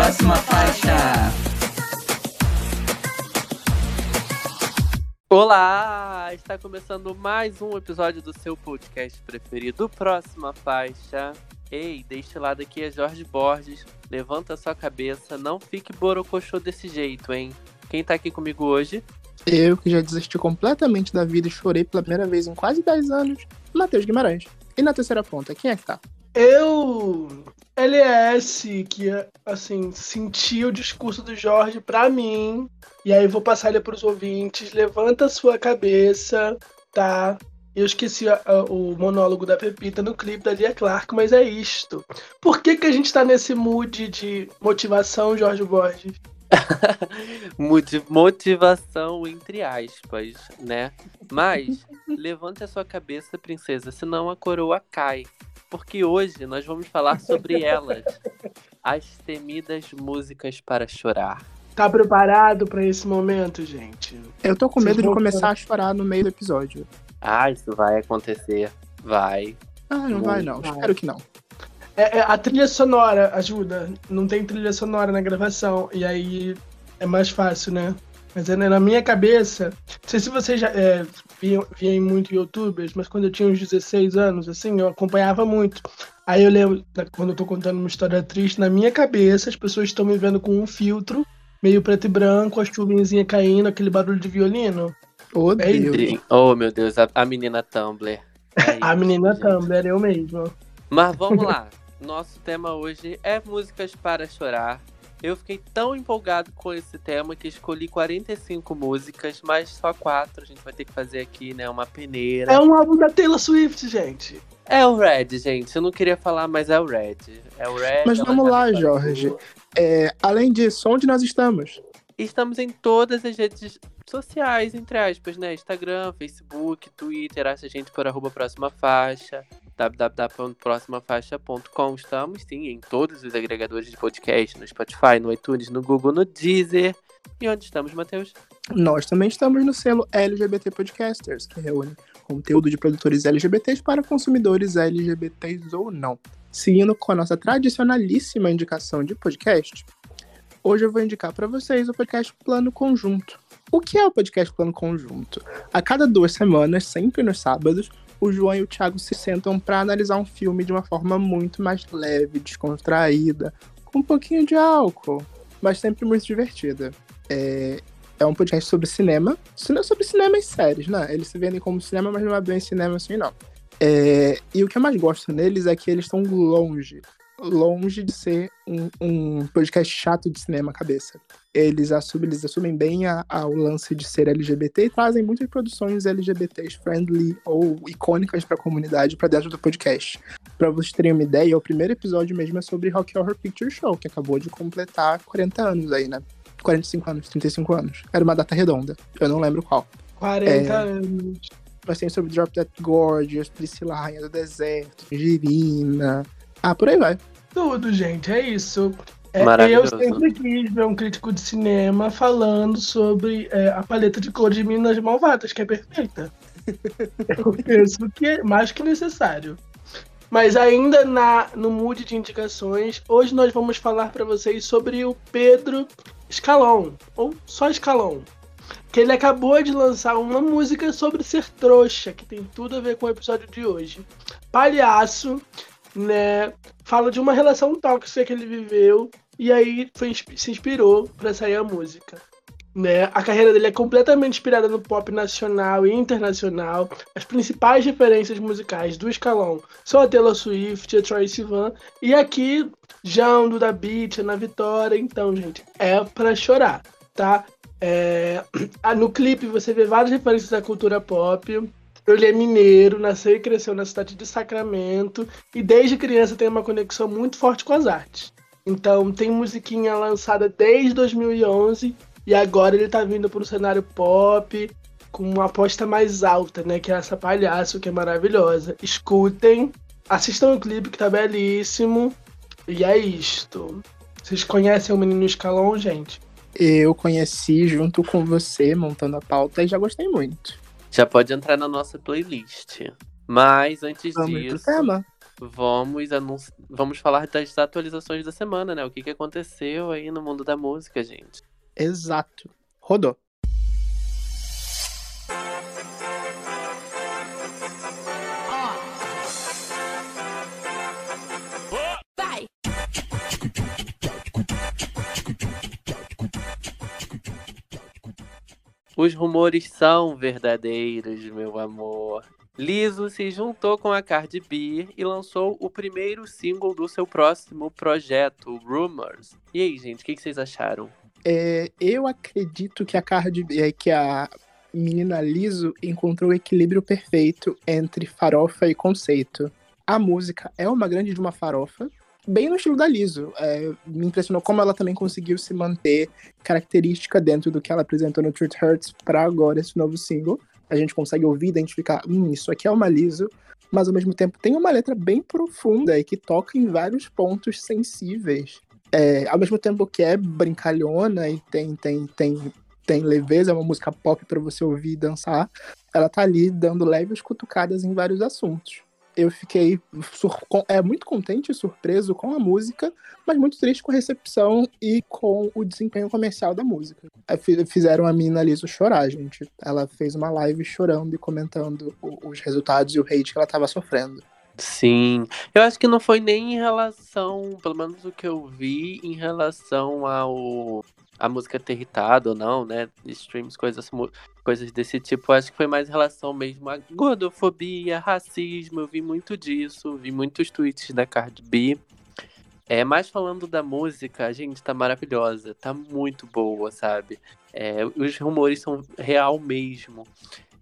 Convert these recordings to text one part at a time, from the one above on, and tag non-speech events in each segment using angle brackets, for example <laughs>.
Próxima faixa. Olá! Está começando mais um episódio do seu podcast preferido, Próxima Faixa. Ei, deste lado aqui é Jorge Borges. Levanta sua cabeça, não fique borocochô desse jeito, hein? Quem tá aqui comigo hoje? Eu, que já desisti completamente da vida e chorei pela primeira vez em quase 10 anos, Matheus Guimarães. E na terceira ponta, quem é que tá? Eu, LS, que assim, senti o discurso do Jorge pra mim, e aí vou passar ele pros ouvintes. Levanta sua cabeça, tá? Eu esqueci a, a, o monólogo da Pepita no clipe da Lia Clark, mas é isto. Por que, que a gente tá nesse mood de motivação, Jorge Borges? <laughs> Motivação entre aspas, né? Mas levante a sua cabeça, princesa, senão a coroa cai. Porque hoje nós vamos falar sobre elas, as temidas músicas para chorar. Tá preparado para esse momento, gente? Eu tô com medo de começar a chorar no meio do episódio. Ah, isso vai acontecer. Vai. Ah, não vai não. Vai. Espero que não. É, é, a trilha sonora ajuda. Não tem trilha sonora na gravação. E aí é mais fácil, né? Mas é, né, na minha cabeça. Não sei se vocês já é, viam, viam muito youtubers, mas quando eu tinha uns 16 anos, assim, eu acompanhava muito. Aí eu lembro, quando eu tô contando uma história triste, na minha cabeça as pessoas estão me vendo com um filtro, meio preto e branco, a chuvinha caindo, aquele barulho de violino. Oh, Deus. oh meu Deus, a, a menina Tumblr. <laughs> É a menina gente. Tumblr, eu mesmo. Mas vamos lá. Nosso tema hoje é músicas para chorar. Eu fiquei tão empolgado com esse tema que escolhi 45 músicas, mas só quatro. A gente vai ter que fazer aqui, né? Uma peneira. É um álbum da Taylor Swift, gente. É o Red, gente. Eu não queria falar, mas é o Red. É o Red. Mas vamos lá, Jorge. É, além disso, onde nós estamos? Estamos em todas as redes sociais, entre aspas, né? Instagram, Facebook, Twitter. Acha a gente por arroba próxima faixa www.proximafaixa.com. Estamos, sim, em todos os agregadores de podcast, no Spotify, no iTunes, no Google, no Deezer. E onde estamos, Matheus? Nós também estamos no selo LGBT Podcasters, que reúne conteúdo de produtores LGBTs para consumidores LGBTs ou não. Seguindo com a nossa tradicionalíssima indicação de podcast, hoje eu vou indicar para vocês o podcast Plano Conjunto. O que é o podcast Plano Conjunto? A cada duas semanas, sempre nos sábados, o João e o Thiago se sentam para analisar um filme de uma forma muito mais leve, descontraída, com um pouquinho de álcool, mas sempre muito divertida. É, é um podcast sobre cinema, sobre cinema e séries, né? Eles se vendem como cinema, mas não é bem cinema assim, não. É, e o que eu mais gosto neles é que eles estão longe longe de ser um, um podcast chato de cinema cabeça. Eles assumem, eles assumem bem a, a, o lance de ser LGBT e trazem muitas produções LGBTs friendly ou icônicas para a comunidade para dentro do podcast. Para vocês terem uma ideia, o primeiro episódio mesmo é sobre Rock Horror Picture Show, que acabou de completar 40 anos aí, né? 45 anos, 35 anos. Era uma data redonda. Eu não lembro qual. 40 é... anos. Mas tem sobre Drop That Gorgeous, Priscila Rainha do Deserto, Girina. Ah, por aí vai. Tudo, gente, é isso. É, eu sempre quis ver um crítico de cinema falando sobre é, a paleta de cor de Minas Malvadas, que é perfeita. eu penso que é mais que necessário. Mas ainda na, no mood de indicações, hoje nós vamos falar para vocês sobre o Pedro Escalon, ou só Escalon. Que ele acabou de lançar uma música sobre ser trouxa, que tem tudo a ver com o episódio de hoje. Palhaço, né? Fala de uma relação tóxica que ele viveu e aí foi, se inspirou para sair a música. Né? A carreira dele é completamente inspirada no pop nacional e internacional. As principais referências musicais do Escalão são a Taylor Swift, a Troye Sivan e aqui João do da Beat, na Vitória. Então, gente, é para chorar, tá? É... <clears throat> No clipe você vê várias referências da cultura pop. Ele é mineiro, nasceu e cresceu na cidade de Sacramento e desde criança tem uma conexão muito forte com as artes. Então tem musiquinha lançada desde 2011 e agora ele tá vindo para o cenário pop com uma aposta mais alta, né? Que é essa palhaço que é maravilhosa. Escutem, assistam o clipe que tá belíssimo e é isto. Vocês conhecem o Menino Escalão, gente? Eu conheci junto com você montando a pauta e já gostei muito. Já pode entrar na nossa playlist. Mas antes Vamos disso. Tema. vamos, anunci... vamos falar das atualizações da semana, né? O que, que aconteceu aí no mundo da música, gente. Exato. Rodou. Os rumores são verdadeiros, meu amor. Liso se juntou com a Cardi B e lançou o primeiro single do seu próximo projeto, Rumors. E aí, gente, o que, vocês acharam? É, eu acredito que a Cardi B, que a menina Liso encontrou o equilíbrio perfeito entre farofa e conceito. A música é uma grande de uma farofa, bem no estilo da Liso. É, me impressionou como ela também conseguiu se manter característica dentro do que ela apresentou no Truth Hurts para agora esse novo single. A gente consegue ouvir, identificar, hum, isso aqui é uma Liso, mas ao mesmo tempo tem uma letra bem profunda e que toca em vários pontos sensíveis. É, ao mesmo tempo que é brincalhona e tem, tem, tem, tem leveza, é uma música pop para você ouvir e dançar, ela tá ali dando leves cutucadas em vários assuntos eu fiquei é, muito contente e surpreso com a música, mas muito triste com a recepção e com o desempenho comercial da música. Fizeram a mina Liso chorar, gente. Ela fez uma live chorando e comentando os resultados e o hate que ela estava sofrendo. Sim, eu acho que não foi nem em relação, pelo menos o que eu vi, em relação ao a música ter irritado ou não, né? Streams, coisas, coisas desse tipo. Acho que foi mais em relação mesmo a gordofobia, racismo. Eu vi muito disso, vi muitos tweets da Cardi B. É, mas falando da música, gente tá maravilhosa, tá muito boa, sabe? É, os rumores são real mesmo.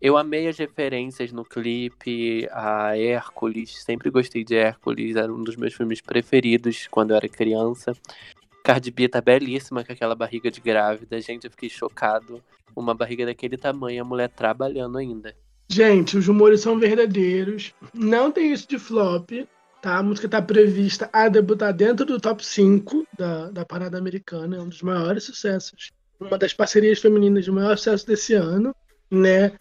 Eu amei as referências no clipe, a Hércules, sempre gostei de Hércules, era um dos meus filmes preferidos quando eu era criança. Cardi B tá belíssima com aquela barriga de grávida. Gente, eu fiquei chocado. Uma barriga daquele tamanho, a mulher trabalhando ainda. Gente, os rumores são verdadeiros. Não tem isso de flop, tá? A música tá prevista a debutar dentro do top 5 da, da parada americana. É um dos maiores sucessos. Uma das parcerias femininas de maior sucesso desse ano, né?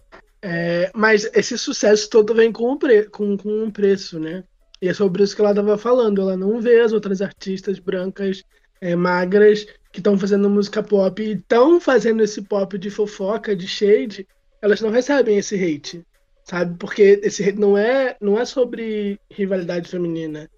É, mas esse sucesso todo vem com um, pre com, com um preço, né? E é sobre isso que ela estava falando. Ela não vê as outras artistas brancas é, magras que estão fazendo música pop e estão fazendo esse pop de fofoca, de shade, elas não recebem esse hate, sabe? Porque esse hate não é, não é sobre rivalidade feminina,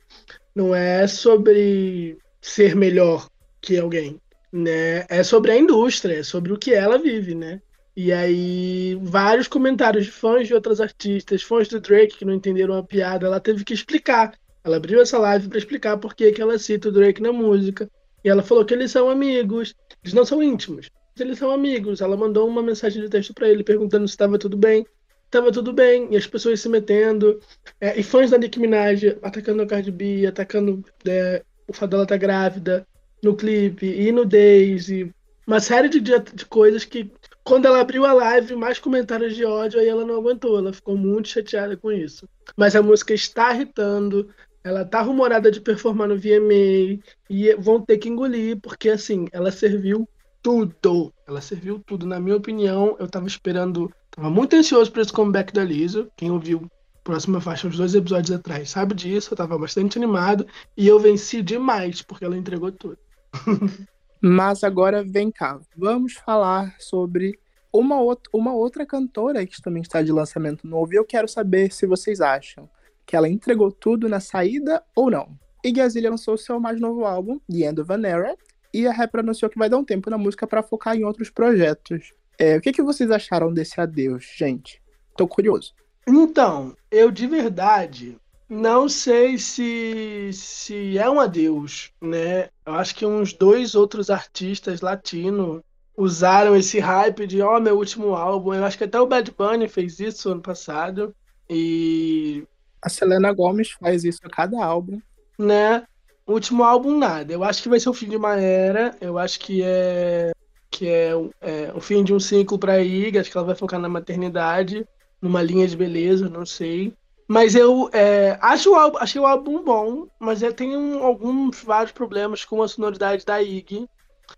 não é sobre ser melhor que alguém, né? É sobre a indústria, é sobre o que ela vive, né? E aí, vários comentários de fãs de outras artistas, fãs do Drake que não entenderam a piada, ela teve que explicar. Ela abriu essa live para explicar por que, que ela cita o Drake na música, e ela falou que eles são amigos. Eles não são íntimos, mas eles são amigos. Ela mandou uma mensagem de texto para ele perguntando se estava tudo bem. Estava tudo bem. E as pessoas se metendo. É, e fãs da Nicki Minaj atacando a Cardi B, atacando é, o fato dela tá grávida no clipe, e no Daisy. Uma série de, de coisas que, quando ela abriu a live, mais comentários de ódio, aí ela não aguentou. Ela ficou muito chateada com isso. Mas a música está irritando, ela tá rumorada de performar no VMA e vão ter que engolir, porque assim, ela serviu tudo. Ela serviu tudo. Na minha opinião, eu tava esperando. Tava muito ansioso para esse comeback da Lizzo. Quem ouviu próxima faixa uns dois episódios atrás sabe disso. Eu tava bastante animado. E eu venci demais, porque ela entregou tudo. <laughs> Mas agora vem cá. Vamos falar sobre uma, outra, uma outra cantora que também está de lançamento novo. E eu quero saber se vocês acham que ela entregou tudo na saída ou não. Iggy Azalea lançou seu mais novo álbum, The End of an Era, e a rapper anunciou que vai dar um tempo na música para focar em outros projetos. É, o que, que vocês acharam desse adeus, gente? Tô curioso. Então, eu de verdade não sei se, se é um adeus, né? Eu acho que uns dois outros artistas latinos usaram esse hype de, ó, oh, meu último álbum. Eu acho que até o Bad Bunny fez isso ano passado. E a Selena Gomez faz isso a cada álbum. Né? Último álbum, nada. Eu acho que vai ser o fim de uma era. Eu acho que é que é, é o fim de um ciclo para Iggy. Acho que ela vai focar na maternidade, numa linha de beleza, não sei. Mas eu é, acho o álbum, achei o álbum bom, mas eu tenho alguns vários problemas com a sonoridade da Iggy.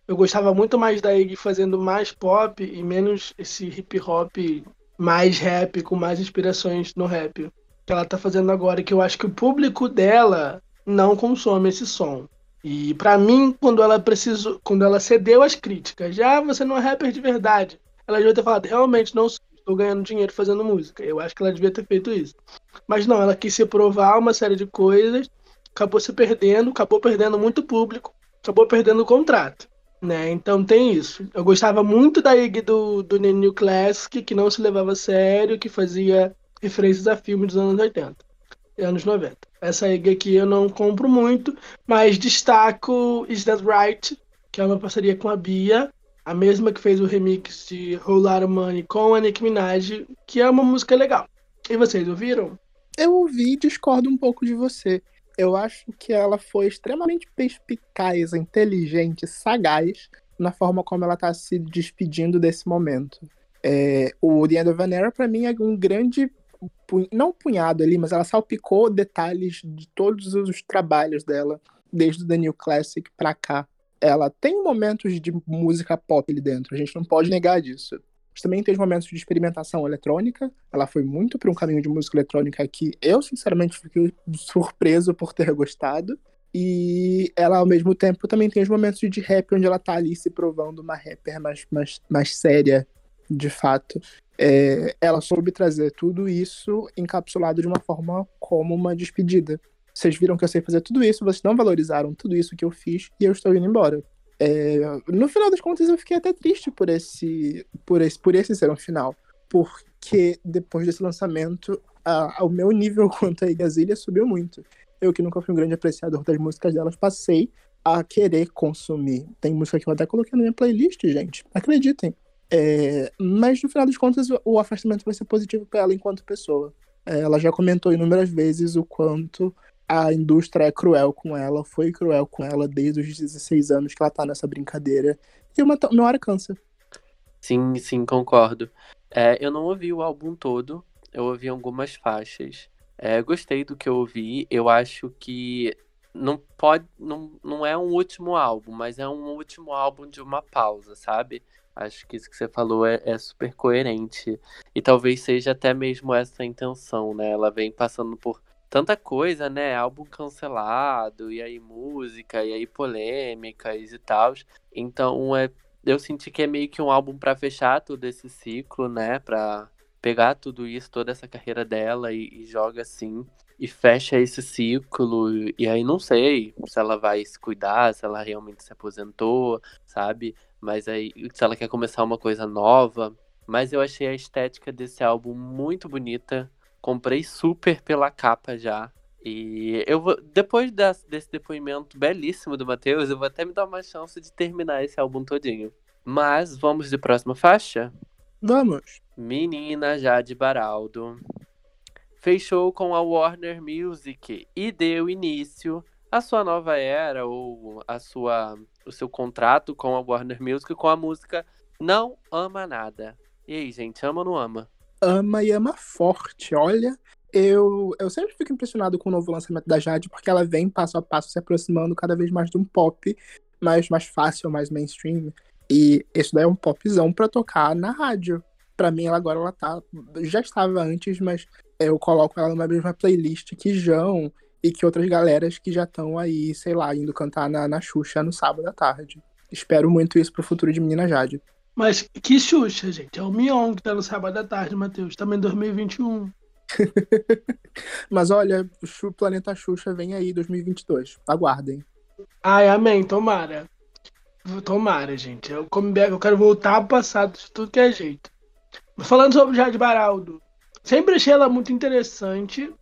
Eu gostava muito mais da Iggy fazendo mais pop e menos esse hip hop mais rap, com mais inspirações no rap que ela tá fazendo agora, que eu acho que o público dela não consome esse som. E para mim, quando ela precisou, quando ela cedeu às críticas, já você não é rapper de verdade, ela devia ter falado, realmente não estou ganhando dinheiro fazendo música. Eu acho que ela devia ter feito isso. Mas não, ela quis se provar uma série de coisas, acabou se perdendo, acabou perdendo muito público, acabou perdendo o contrato. Né? Então tem isso. Eu gostava muito da IG do, do New Classic, que não se levava a sério, que fazia referências a filmes dos anos 80 e anos 90. Essa IG aqui eu não compro muito, mas destaco Is That Right, que é uma parceria com a Bia, a mesma que fez o remix de Whole Lotta Money com a Nicki Minaj, que é uma música legal. E vocês ouviram? Eu ouvi e discordo um pouco de você. Eu acho que ela foi extremamente perspicaz, inteligente, sagaz na forma como ela tá se despedindo desse momento. É, o The End of an Era, pra mim, é um grande. Não punhado ali, mas ela salpicou detalhes de todos os trabalhos dela, desde o The New Classic pra cá. Ela tem momentos de música pop ali dentro, a gente não pode negar disso. Mas também tem os momentos de experimentação eletrônica. Ela foi muito para um caminho de música eletrônica que eu, sinceramente, fiquei surpreso por ter <laughs> gostado. E ela, ao mesmo tempo, também tem os momentos de rap onde ela tá ali se provando uma rapper mais, mais, mais séria, de fato. É, ela soube trazer tudo isso encapsulado de uma forma como uma despedida. Vocês viram que eu sei fazer tudo isso, vocês não valorizaram tudo isso que eu fiz e eu estou indo embora. É, no final das contas, eu fiquei até triste por esse, por esse, por esse ser um final. Porque depois desse lançamento, a, o meu nível <laughs> quanto a Igazilha subiu muito. Eu, que nunca fui um grande apreciador das músicas delas, passei a querer consumir. Tem música que eu até coloquei na minha playlist, gente. Acreditem. É, mas no final das contas, o afastamento vai ser positivo para ela enquanto pessoa. É, ela já comentou inúmeras vezes o quanto a indústria é cruel com ela, foi cruel com ela desde os 16 anos que ela tá nessa brincadeira. E uma, uma hora cansa. Sim, sim, concordo. É, eu não ouvi o álbum todo, eu ouvi algumas faixas. É, gostei do que eu ouvi. Eu acho que não pode. Não, não é um último álbum, mas é um último álbum de uma pausa, sabe? Acho que isso que você falou é, é super coerente. E talvez seja até mesmo essa a intenção, né? Ela vem passando por tanta coisa, né? Álbum cancelado, e aí música, e aí polêmicas e tal. Então, é, eu senti que é meio que um álbum para fechar todo esse ciclo, né? Pra pegar tudo isso, toda essa carreira dela e, e joga assim. E fecha esse ciclo, e aí não sei se ela vai se cuidar, se ela realmente se aposentou, sabe? Mas aí, se ela quer começar uma coisa nova. Mas eu achei a estética desse álbum muito bonita Comprei super pela capa já. E eu vou, depois desse, desse depoimento belíssimo do Matheus, eu vou até me dar uma chance de terminar esse álbum todinho. Mas vamos de próxima faixa? Vamos. Menina Jade Baraldo fechou com a Warner Music e deu início à sua nova era ou a sua o seu contrato com a Warner Music com a música Não Ama Nada. E aí, gente, ama ou não ama? ama e ama forte. Olha, eu, eu sempre fico impressionado com o novo lançamento da Jade, porque ela vem passo a passo se aproximando cada vez mais de um pop mais, mais fácil, mais mainstream. E isso daí é um popzão pra tocar na rádio. Pra mim, ela agora ela tá. Já estava antes, mas eu coloco ela numa mesma playlist que João e que outras galeras que já estão aí, sei lá, indo cantar na, na Xuxa no sábado à tarde. Espero muito isso pro futuro de Menina Jade. Mas que Xuxa, gente? É o Mion que tá no sábado à tarde, Matheus. Também 2021. <laughs> Mas olha, o Planeta Xuxa vem aí 2022. Aguardem. Ai, amém. Tomara. Tomara, gente. Eu, como eu quero voltar ao passado de tudo que é jeito. Falando sobre Jade Baraldo, sempre achei ela muito interessante,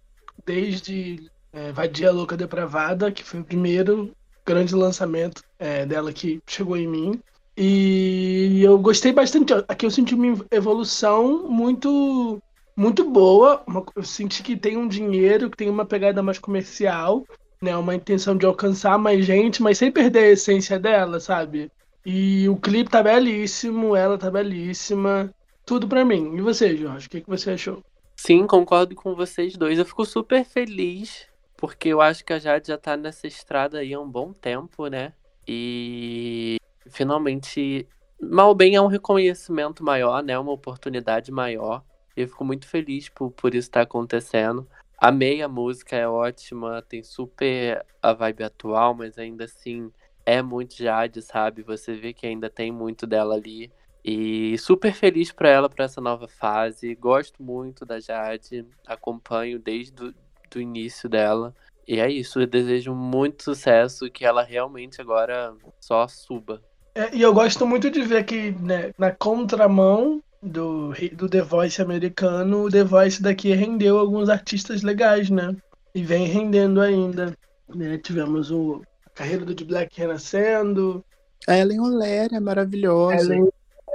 desde é, Vadia Louca Depravada, que foi o primeiro grande lançamento é, dela que chegou em mim. E eu gostei bastante. Aqui eu senti uma evolução muito muito boa. Eu senti que tem um dinheiro, que tem uma pegada mais comercial, né? Uma intenção de alcançar mais gente, mas sem perder a essência dela, sabe? E o clipe tá belíssimo, ela tá belíssima. Tudo pra mim. E você, Jorge? O que, que você achou? Sim, concordo com vocês dois. Eu fico super feliz, porque eu acho que a Jade já tá nessa estrada aí há um bom tempo, né? E finalmente, mal bem é um reconhecimento maior, né? Uma oportunidade maior. Eu fico muito feliz por, por isso estar acontecendo. Amei a música, é ótima, tem super a vibe atual, mas ainda assim é muito Jade, sabe? Você vê que ainda tem muito dela ali. E super feliz para ela para essa nova fase. Gosto muito da Jade, acompanho desde do início dela. E é isso, eu desejo muito sucesso, que ela realmente agora só suba. É, e eu gosto muito de ver que né, na contramão do, do The Voice americano, o The Voice daqui rendeu alguns artistas legais, né? E vem rendendo ainda. Né? Tivemos o, a carreira do de Black renascendo. A Ellen Oléria é maravilhosa. Ellen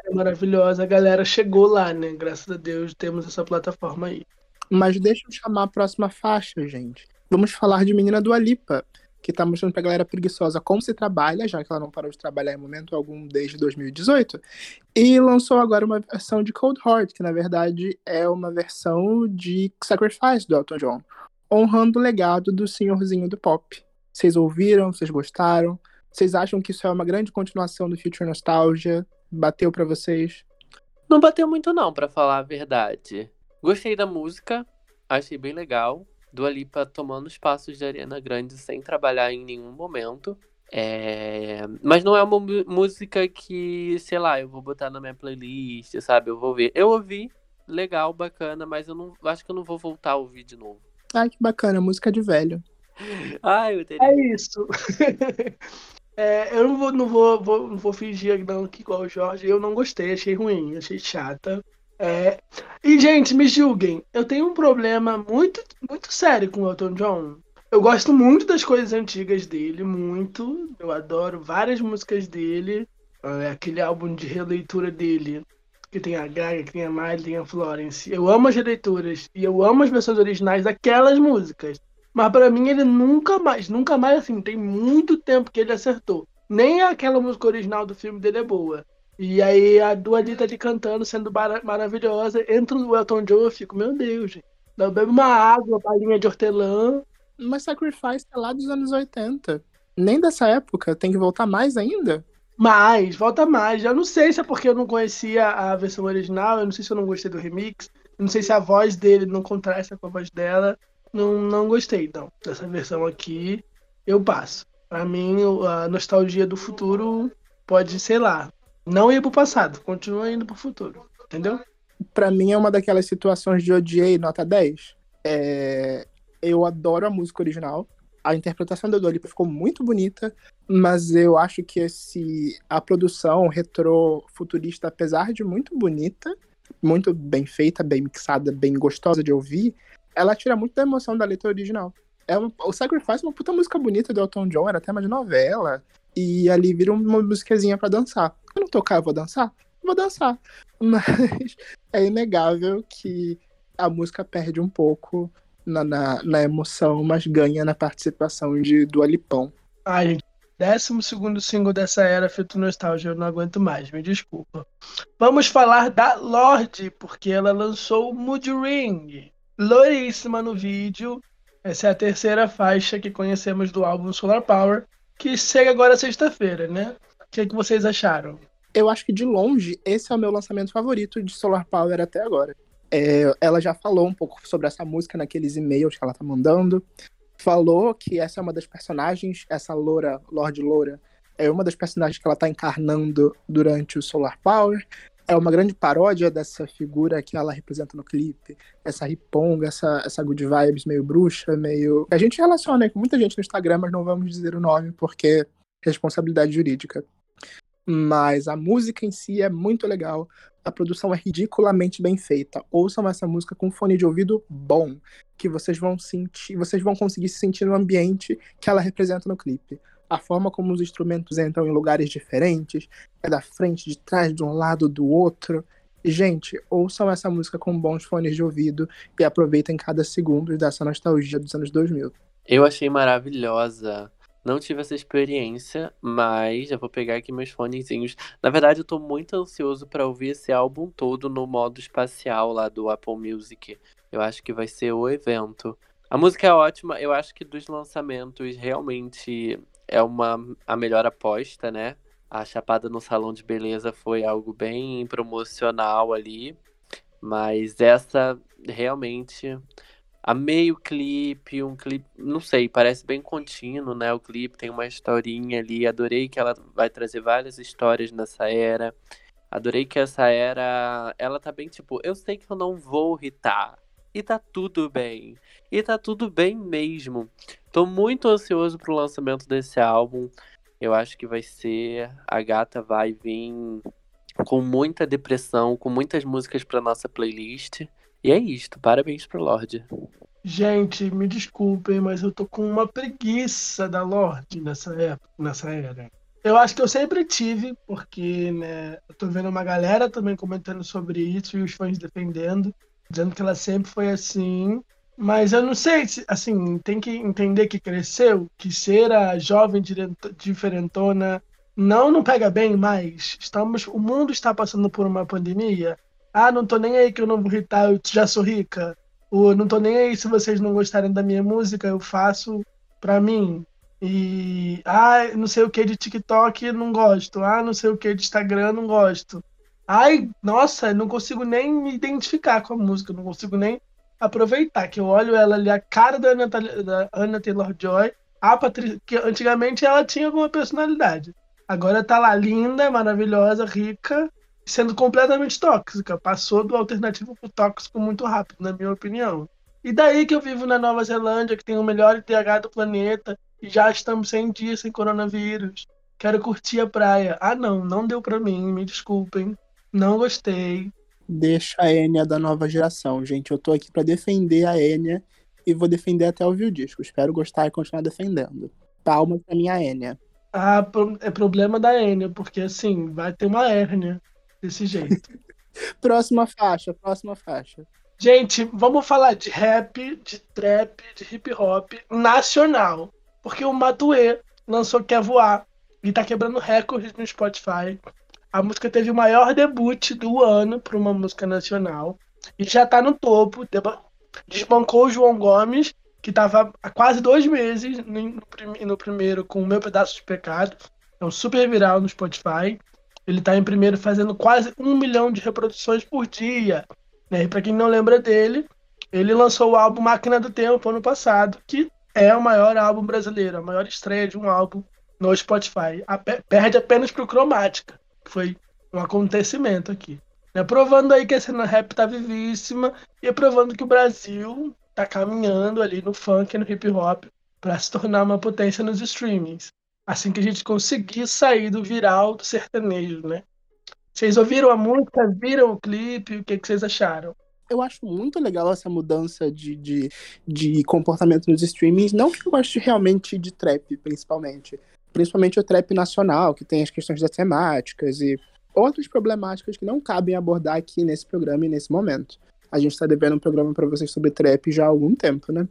é maravilhosa. A galera chegou lá, né? Graças a Deus temos essa plataforma aí. Mas deixa eu chamar a próxima faixa, gente. Vamos falar de Menina do Alipa, que tá mostrando pra galera preguiçosa como se trabalha, já que ela não parou de trabalhar em momento algum desde 2018. E lançou agora uma versão de Cold Heart, que na verdade é uma versão de Sacrifice do Elton John, honrando o legado do senhorzinho do pop. Vocês ouviram? Vocês gostaram? Vocês acham que isso é uma grande continuação do Future Nostalgia? Bateu para vocês? Não bateu muito não, para falar a verdade. Gostei da música, achei bem legal. Dua Lipa tomando os passos de Ariana Grande sem trabalhar em nenhum momento. É... Mas não é uma música que, sei lá, eu vou botar na minha playlist, sabe? Eu vou ver. Eu ouvi, legal, bacana, mas eu não acho que eu não vou voltar a ouvir de novo. Ai, que bacana, música de velho. <laughs> Ai, eu teria... É isso. <laughs> é, eu não vou, não vou, vou, não vou fingir não, que igual o Jorge, eu não gostei, achei ruim, achei chata. É... E, gente, me julguem. Eu tenho um problema muito, muito sério com o Elton John. Eu gosto muito das coisas antigas dele, muito. Eu adoro várias músicas dele. É, aquele álbum de releitura dele, que tem a Gaga, que tem a Miley, tem a Florence. Eu amo as releituras e eu amo as versões originais daquelas músicas. Mas para mim ele nunca mais, nunca mais assim, tem muito tempo que ele acertou. Nem aquela música original do filme dele é boa. E aí a Dua Lipa ali cantando, sendo maravilhosa. Entra o Elton John, eu fico, meu Deus, gente. Eu bebo uma água, uma balinha de hortelã. Mas Sacrifice é lá dos anos 80. Nem dessa época, tem que voltar mais ainda? Mais, volta mais. Eu não sei se é porque eu não conhecia a versão original, eu não sei se eu não gostei do remix, eu não sei se a voz dele não contrasta com a voz dela. Não, não gostei, não. Dessa versão aqui, eu passo. Pra mim, a nostalgia do futuro pode, sei lá, não ir pro passado, continua indo pro futuro. Entendeu? Pra mim é uma daquelas situações de odiei nota 10. É... Eu adoro a música original. A interpretação da Dolipa ficou muito bonita, mas eu acho que esse a produção retrô futurista, apesar de muito bonita, muito bem feita, bem mixada, bem gostosa de ouvir, ela tira muito da emoção da letra original. É o Sacrifice é uma puta música bonita do Elton John, era tema de novela. E ali vira uma musiquinha para dançar. Eu não tocar, eu vou dançar? Eu vou dançar. <laughs> Mas é inegável que a música perde um pouco na, na, na emoção, mas ganha na participação de do Alipão. Ai, gente, décimo segundo single dessa era feito nostalgia, eu não aguento mais, me desculpa. Vamos falar da Lorde, porque ela lançou Mood Ring. Louríssima no vídeo. Essa é a terceira faixa que conhecemos do álbum Solar Power que chega agora sexta-feira, né? O que, é que vocês acharam? Eu acho que de longe esse é o meu lançamento favorito de Solar Power até agora. É, ela já falou um pouco sobre essa música naqueles e-mails que ela tá mandando. Falou que essa é uma das personagens, essa Loura, Lorde Loura, é uma das personagens que ela tá encarnando durante o Solar Power. É uma grande paródia dessa figura que ela representa no clipe. Essa riponga, essa, essa good vibes meio bruxa, meio. A gente relaciona com muita gente no Instagram, mas não vamos dizer o nome porque responsabilidade jurídica. Mas a música em si é muito legal. A produção é ridiculamente bem feita. Ouçam essa música com fone de ouvido bom, que vocês vão sentir, vocês vão conseguir se sentir no ambiente que ela representa no clipe a forma como os instrumentos entram em lugares diferentes, é da frente, de trás, de um lado, do outro. Gente, ouçam essa música com bons fones de ouvido e aproveitem cada segundo dessa nostalgia dos anos 2000. Eu achei maravilhosa. Não tive essa experiência, mas já vou pegar aqui meus fonezinhos. Na verdade, eu tô muito ansioso para ouvir esse álbum todo no modo espacial lá do Apple Music. Eu acho que vai ser o evento. A música é ótima, eu acho que dos lançamentos realmente é uma a melhor aposta, né? A chapada no salão de beleza foi algo bem promocional ali, mas essa realmente Amei o clipe, um clipe, não sei, parece bem contínuo, né? O clipe tem uma historinha ali. Adorei que ela vai trazer várias histórias nessa era. Adorei que essa era, ela tá bem tipo, eu sei que eu não vou irritar. E tá tudo bem. E tá tudo bem mesmo. Tô muito ansioso pro lançamento desse álbum. Eu acho que vai ser. A gata vai vir com muita depressão, com muitas músicas pra nossa playlist. E é isto, parabéns pro Lorde. Gente, me desculpem, mas eu tô com uma preguiça da Lorde nessa época, nessa era. Eu acho que eu sempre tive, porque né, eu tô vendo uma galera também comentando sobre isso e os fãs defendendo, dizendo que ela sempre foi assim. Mas eu não sei se, assim, tem que entender que cresceu, que ser a jovem diferentona não não pega bem mais. Estamos, o mundo está passando por uma pandemia ah, não tô nem aí que eu não vou irritar, eu já sou rica. Ou não tô nem aí se vocês não gostarem da minha música, eu faço pra mim. E ah, não sei o que de TikTok, não gosto. Ah, não sei o que de Instagram, não gosto. Ai, nossa, não consigo nem me identificar com a música, não consigo nem aproveitar. Que eu olho ela ali, a cara da Ana, da Anna Taylor Joy, a Patrícia, que antigamente ela tinha alguma personalidade. Agora tá lá linda, maravilhosa, rica, sendo completamente tóxica. Passou do alternativo pro tóxico muito rápido, na minha opinião. E daí que eu vivo na Nova Zelândia, que tem o melhor ITH do planeta, e já estamos 100 dias sem coronavírus. Quero curtir a praia. Ah, não, não deu para mim, me desculpem. Não gostei. Deixa a Enya da nova geração, gente. Eu tô aqui para defender a Enya e vou defender até ouvir o disco. Espero gostar e continuar defendendo. Palmas pra minha Enya. Ah, é problema da Enya, porque assim, vai ter uma hérnia desse jeito. <laughs> próxima faixa, próxima faixa. Gente, vamos falar de rap, de trap, de hip hop nacional. Porque o Matue lançou Quer Voar e tá quebrando recordes no Spotify. A música teve o maior debut do ano para uma música nacional. E já tá no topo. Desbancou o João Gomes, que tava há quase dois meses no, no primeiro com o Meu Pedaço de Pecado. É um super viral no Spotify. Ele está em primeiro fazendo quase um milhão de reproduções por dia. Né? Para quem não lembra dele, ele lançou o álbum Máquina do Tempo ano passado, que é o maior álbum brasileiro, a maior estreia de um álbum no Spotify. A, perde apenas para o Cromática, foi um acontecimento aqui. Né? Provando aí que a cena rap tá vivíssima e provando que o Brasil tá caminhando ali no funk e no hip hop para se tornar uma potência nos streamings assim que a gente conseguir sair do viral do sertanejo, né? Vocês ouviram a música, viram o clipe, o que, que vocês acharam? Eu acho muito legal essa mudança de, de, de comportamento nos streamings. Não que eu goste realmente de trap, principalmente. Principalmente o trap nacional, que tem as questões das temáticas e outras problemáticas que não cabem abordar aqui nesse programa e nesse momento. A gente está devendo um programa para vocês sobre trap já há algum tempo, né?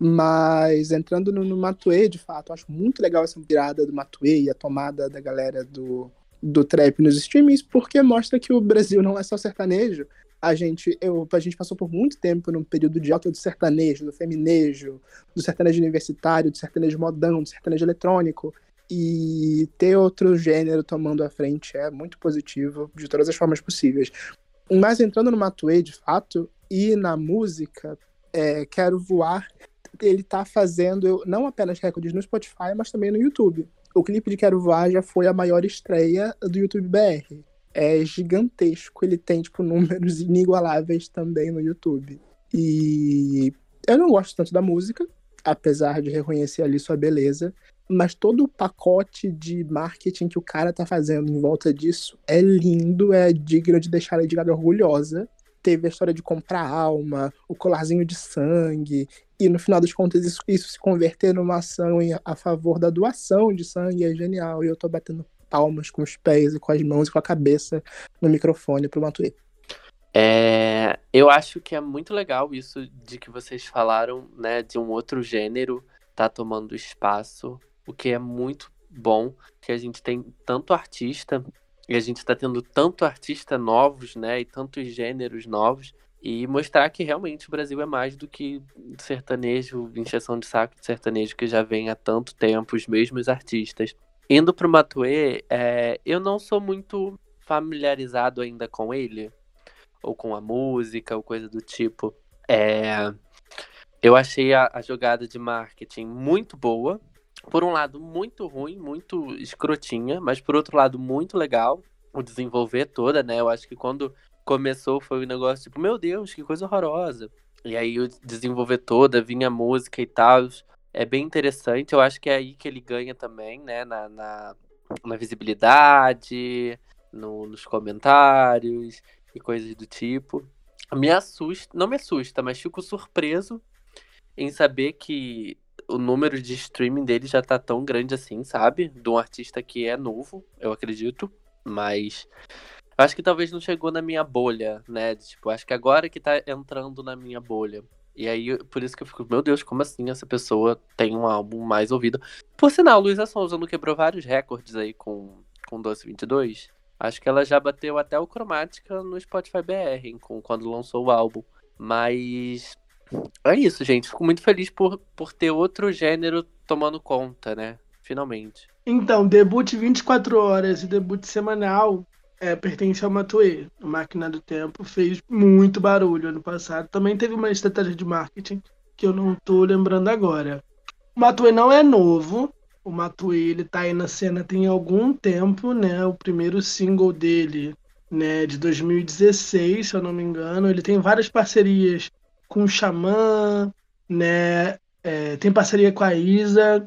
Mas entrando no, no de fato, acho muito legal essa virada do Matue e a tomada da galera do, do trap nos streamings, porque mostra que o Brasil não é só sertanejo. A gente, eu, a gente passou por muito tempo num período de alta do sertanejo, do feminejo, do sertanejo universitário, do sertanejo modão, do sertanejo eletrônico. E ter outro gênero tomando a frente é muito positivo, de todas as formas possíveis. Mas entrando no Matuê, de fato, e na música, é, Quero Voar, ele tá fazendo não apenas recordes no Spotify, mas também no YouTube. O clipe de Quero Voar já foi a maior estreia do YouTube BR. É gigantesco, ele tem, tipo, números <laughs> inigualáveis também no YouTube. E eu não gosto tanto da música, apesar de reconhecer ali sua beleza, mas todo o pacote de marketing que o cara tá fazendo em volta disso é lindo, é digno de deixar a Lady Gaga orgulhosa. Teve a história de comprar alma, o colarzinho de sangue, e no final das contas isso, isso se converter numa ação em, a favor da doação de sangue é genial. E eu tô batendo palmas com os pés e com as mãos e com a cabeça no microfone pro Matuê. É, eu acho que é muito legal isso de que vocês falaram, né, de um outro gênero tá tomando espaço o que é muito bom, que a gente tem tanto artista e a gente está tendo tanto artista novos, né, e tantos gêneros novos e mostrar que realmente o Brasil é mais do que sertanejo, encheção de saco de sertanejo que já vem há tanto tempo, os mesmos artistas. Indo pro Matuê, é, eu não sou muito familiarizado ainda com ele, ou com a música, ou coisa do tipo. É, eu achei a, a jogada de marketing muito boa. Por um lado, muito ruim, muito escrotinha, mas por outro lado, muito legal o desenvolver toda, né? Eu acho que quando começou foi um negócio tipo, meu Deus, que coisa horrorosa. E aí o desenvolver toda, vinha música e tal. É bem interessante. Eu acho que é aí que ele ganha também, né? Na, na, na visibilidade, no, nos comentários e coisas do tipo. Me assusta, não me assusta, mas fico surpreso em saber que o número de streaming dele já tá tão grande assim, sabe? De um artista que é novo, eu acredito. Mas acho que talvez não chegou na minha bolha, né? Tipo, acho que agora que tá entrando na minha bolha. E aí, por isso que eu fico, meu Deus, como assim essa pessoa tem um álbum mais ouvido? Por sinal, Luísa Sonza não quebrou vários recordes aí com, com Doce 22. Acho que ela já bateu até o Cromática no Spotify BR, com, quando lançou o álbum. Mas é isso, gente. Fico muito feliz por, por ter outro gênero tomando conta, né? Finalmente. Então, debut 24 horas e debut semanal é, pertence ao Matue. O Máquina do Tempo fez muito barulho ano passado. Também teve uma estratégia de marketing que eu não tô lembrando agora. O Matue não é novo. O Matue ele tá aí na cena tem algum tempo, né? O primeiro single dele, né, de 2016, se eu não me engano. Ele tem várias parcerias com o Xamã, né? É, tem parceria com a Isa.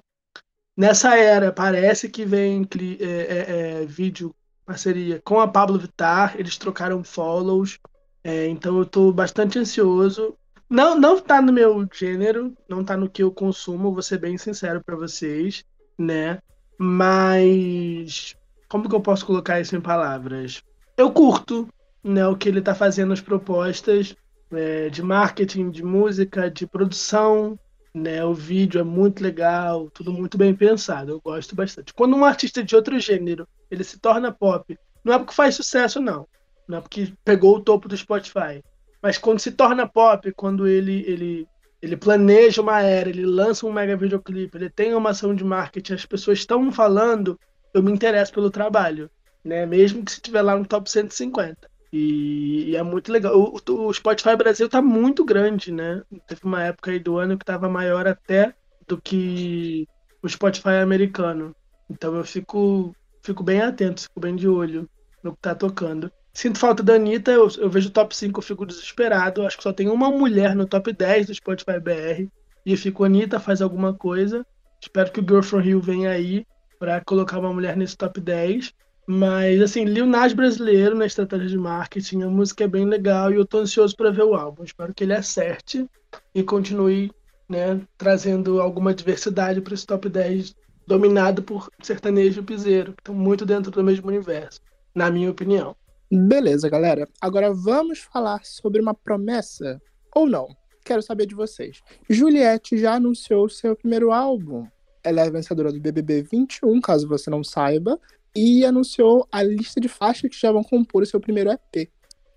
Nessa era, parece que vem é, é, é, vídeo parceria com a Pablo Vittar, eles trocaram follows, é, então eu estou bastante ansioso. Não, não tá no meu gênero, não tá no que eu consumo, vou ser bem sincero para vocês, né? Mas como que eu posso colocar isso em palavras? Eu curto, né, o que ele tá fazendo as propostas é, de marketing, de música, de produção, né? O vídeo é muito legal, tudo muito bem pensado, eu gosto bastante. Quando um artista de outro gênero ele se torna pop, não é porque faz sucesso, não. Não é porque pegou o topo do Spotify. Mas quando se torna pop, quando ele, ele, ele planeja uma era, ele lança um mega videoclipe, ele tem uma ação de marketing, as pessoas estão falando, eu me interesso pelo trabalho. Né? Mesmo que se estiver lá no top 150. E, e, é muito legal. O, o, Spotify Brasil tá muito grande, né? Teve uma época aí do ano que tava maior até do que o Spotify americano. Então eu fico, fico bem atento, fico bem de olho no que tá tocando. Sinto falta da Anitta, eu, eu vejo o top 5, eu fico desesperado. Acho que só tem uma mulher no top 10 do Spotify BR. E eu fico, Anitta, faz alguma coisa. Espero que o Girl From Rio venha aí para colocar uma mulher nesse top 10. Mas, assim, Lil Nas brasileiro na estratégia de marketing, a música é bem legal e eu tô ansioso para ver o álbum. Espero que ele acerte e continue né, trazendo alguma diversidade para esse top 10 dominado por sertanejo e piseiro, que estão muito dentro do mesmo universo, na minha opinião. Beleza, galera. Agora vamos falar sobre uma promessa, ou não. Quero saber de vocês. Juliette já anunciou seu primeiro álbum. Ela é vencedora do BBB 21, caso você não saiba, e anunciou a lista de faixas que já vão compor o seu primeiro EP.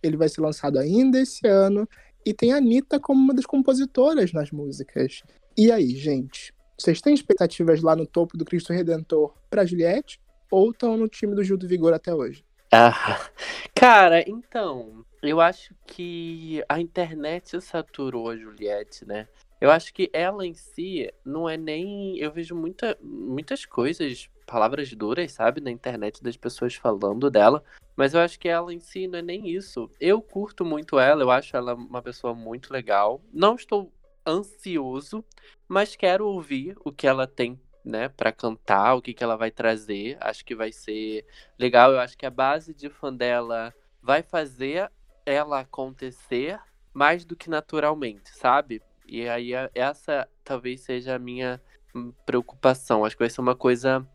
Ele vai ser lançado ainda esse ano e tem a Anitta como uma das compositoras nas músicas. E aí, gente? Vocês têm expectativas lá no topo do Cristo Redentor para Juliette ou estão no time do Gil do Vigor até hoje? Ah, cara, então, eu acho que a internet saturou a Juliette, né? Eu acho que ela em si não é nem. Eu vejo muita, muitas coisas palavras duras, sabe, na internet das pessoas falando dela. Mas eu acho que ela em si não é nem isso. Eu curto muito ela, eu acho ela uma pessoa muito legal. Não estou ansioso, mas quero ouvir o que ela tem, né, para cantar, o que, que ela vai trazer. Acho que vai ser legal. Eu acho que a base de fã dela vai fazer ela acontecer mais do que naturalmente, sabe? E aí essa talvez seja a minha hum, preocupação. Acho que vai ser uma coisa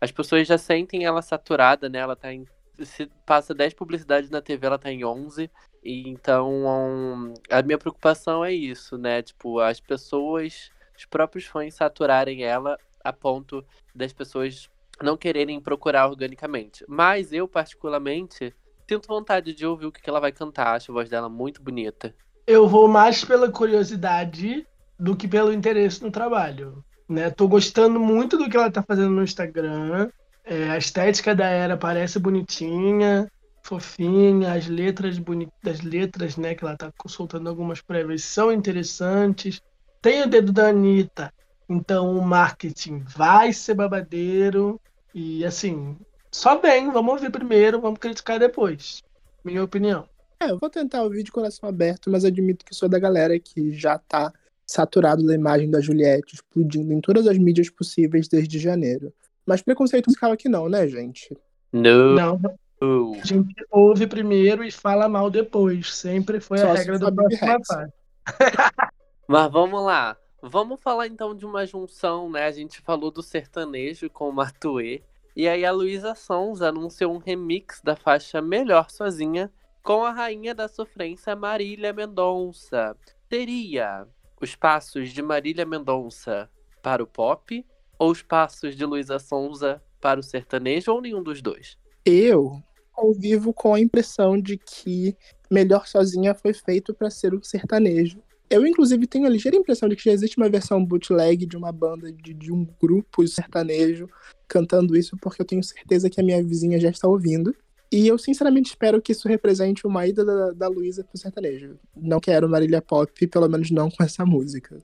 as pessoas já sentem ela saturada, né? Ela tá em. Se passa 10 publicidades na TV, ela tá em 11. E então, um, a minha preocupação é isso, né? Tipo, as pessoas, os próprios fãs saturarem ela a ponto das pessoas não quererem procurar organicamente. Mas eu, particularmente, sinto vontade de ouvir o que ela vai cantar. Acho a voz dela muito bonita. Eu vou mais pela curiosidade do que pelo interesse no trabalho. Né? Tô gostando muito do que ela tá fazendo no Instagram. É, a estética da era parece bonitinha, fofinha, as letras bonitas, letras, né, que ela tá soltando algumas prévias são interessantes. tem o dedo da Anitta, então o marketing vai ser babadeiro. E assim, só bem, vamos ouvir primeiro, vamos criticar depois. Minha opinião. É, eu vou tentar ouvir de coração aberto, mas admito que sou da galera que já tá saturado da imagem da Juliette explodindo em todas as mídias possíveis desde janeiro. Mas preconceito musical aqui não, né, gente? Não. Não. A gente ouve primeiro e fala mal depois. Sempre foi Só a regra do próximo. <laughs> Mas vamos lá. Vamos falar então de uma junção, né? A gente falou do sertanejo com o Matuê. E aí a Luísa Sons anunciou um remix da faixa Melhor Sozinha com a rainha da sofrência Marília Mendonça. Teria os passos de Marília Mendonça para o pop ou os passos de Luísa Sonza para o sertanejo ou nenhum dos dois? Eu convivo com a impressão de que Melhor Sozinha foi feito para ser um sertanejo. Eu, inclusive, tenho a ligeira impressão de que já existe uma versão bootleg de uma banda, de, de um grupo sertanejo cantando isso, porque eu tenho certeza que a minha vizinha já está ouvindo. E eu sinceramente espero que isso represente uma ida da, da Luísa pro sertanejo. Não quero Marília Pop, pelo menos não com essa música.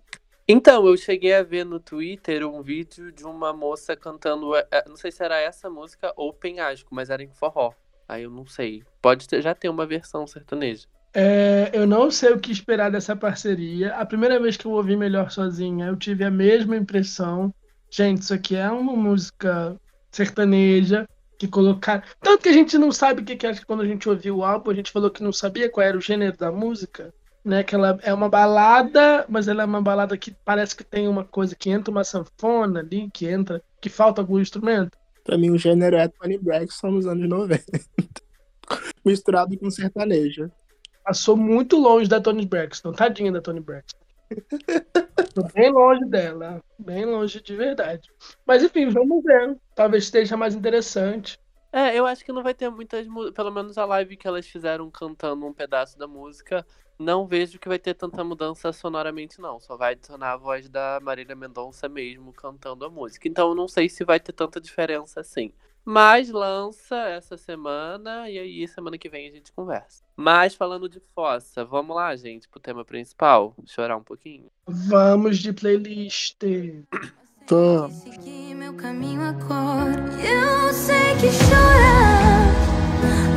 Então, eu cheguei a ver no Twitter um vídeo de uma moça cantando, é, é, não sei se era essa música ou Penhasco, mas era em forró. Aí eu não sei. Pode ter, já ter uma versão sertaneja. É, eu não sei o que esperar dessa parceria. A primeira vez que eu ouvi Melhor Sozinha, eu tive a mesma impressão. Gente, isso aqui é uma música sertaneja que colocaram. Tanto que a gente não sabe o que, que é. Quando a gente ouviu o álbum, a gente falou que não sabia qual era o gênero da música. Né, que ela é uma balada, mas ela é uma balada que parece que tem uma coisa que entra uma sanfona ali, que entra, que falta algum instrumento. Pra mim, o gênero é Tony Braxton nos anos 90. <laughs> Misturado com sertanejo. Passou muito longe da Tony Braxton. Tadinha da Tony Braxton. Tô bem longe dela. Bem longe de verdade. Mas enfim, vamos ver. Talvez esteja mais interessante. É, eu acho que não vai ter muitas Pelo menos a live que elas fizeram cantando um pedaço da música. Não vejo que vai ter tanta mudança sonoramente, não. Só vai adicionar a voz da Marília Mendonça mesmo cantando a música. Então eu não sei se vai ter tanta diferença assim. Mas lança essa semana e aí semana que vem a gente conversa. Mas falando de fossa, vamos lá, gente, pro tema principal? Chorar um pouquinho? Vamos de playlist. Vamos. Seguir meu caminho agora. Eu sei que chorar.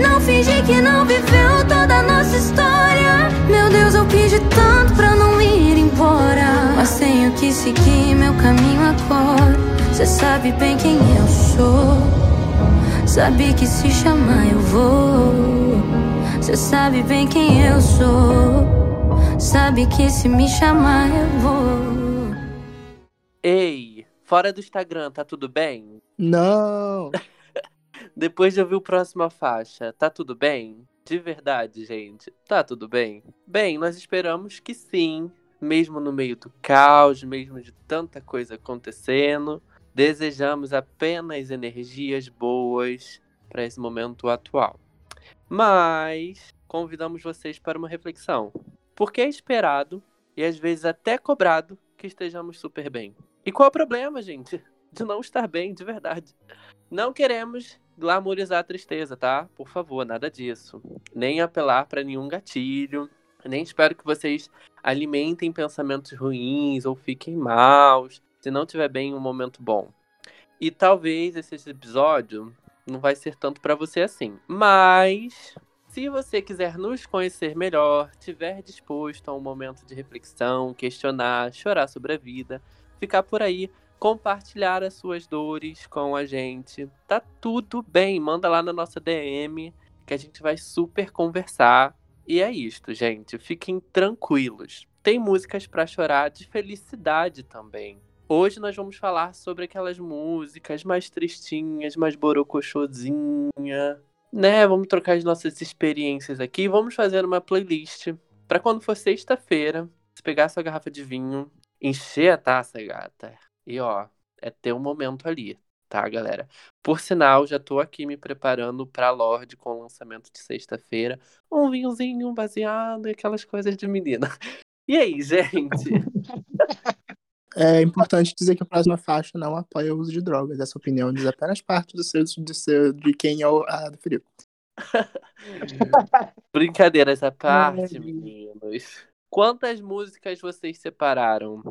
Não fingir que não viveu toda a nossa história. Meu Deus, eu pedi tanto pra não ir embora. Mas tenho que seguir meu caminho agora. Você sabe bem quem eu sou. Sabe que se chamar eu vou. Cê sabe bem quem eu sou. Sabe que se me chamar eu vou. Ei, fora do Instagram, tá tudo bem? Não. <laughs> Depois de ouvir o próxima faixa, tá tudo bem? De verdade, gente, tá tudo bem? Bem, nós esperamos que sim, mesmo no meio do caos, mesmo de tanta coisa acontecendo. Desejamos apenas energias boas para esse momento atual. Mas convidamos vocês para uma reflexão. Porque é esperado e às vezes até cobrado que estejamos super bem. E qual é o problema, gente? <laughs> De não estar bem, de verdade. Não queremos glamorizar a tristeza, tá? Por favor, nada disso. Nem apelar para nenhum gatilho. Nem espero que vocês alimentem pensamentos ruins ou fiquem maus se não tiver bem um momento bom. E talvez esse episódio não vai ser tanto para você assim. Mas se você quiser nos conhecer melhor, tiver disposto a um momento de reflexão, questionar, chorar sobre a vida, ficar por aí, compartilhar as suas dores com a gente, tá tudo bem. Manda lá na nossa DM que a gente vai super conversar. E é isto, gente. Fiquem tranquilos. Tem músicas para chorar de felicidade também. Hoje nós vamos falar sobre aquelas músicas mais tristinhas, mais borocochosinha, né? Vamos trocar as nossas experiências aqui. Vamos fazer uma playlist para quando for sexta-feira, você pegar sua garrafa de vinho, encher a taça, gata. E ó, é ter um momento ali, tá, galera? Por sinal, já tô aqui me preparando pra Lorde com o lançamento de sexta-feira. Um vinhozinho, baseado, aquelas coisas de menina. <laughs> E aí, gente? <laughs> É importante dizer que a próxima faixa não apoia o uso de drogas. Essa opinião diz apenas parte do seu, do seu, de quem é o a deferiu. <laughs> Brincadeira essa parte, meninos. Quantas músicas vocês separaram?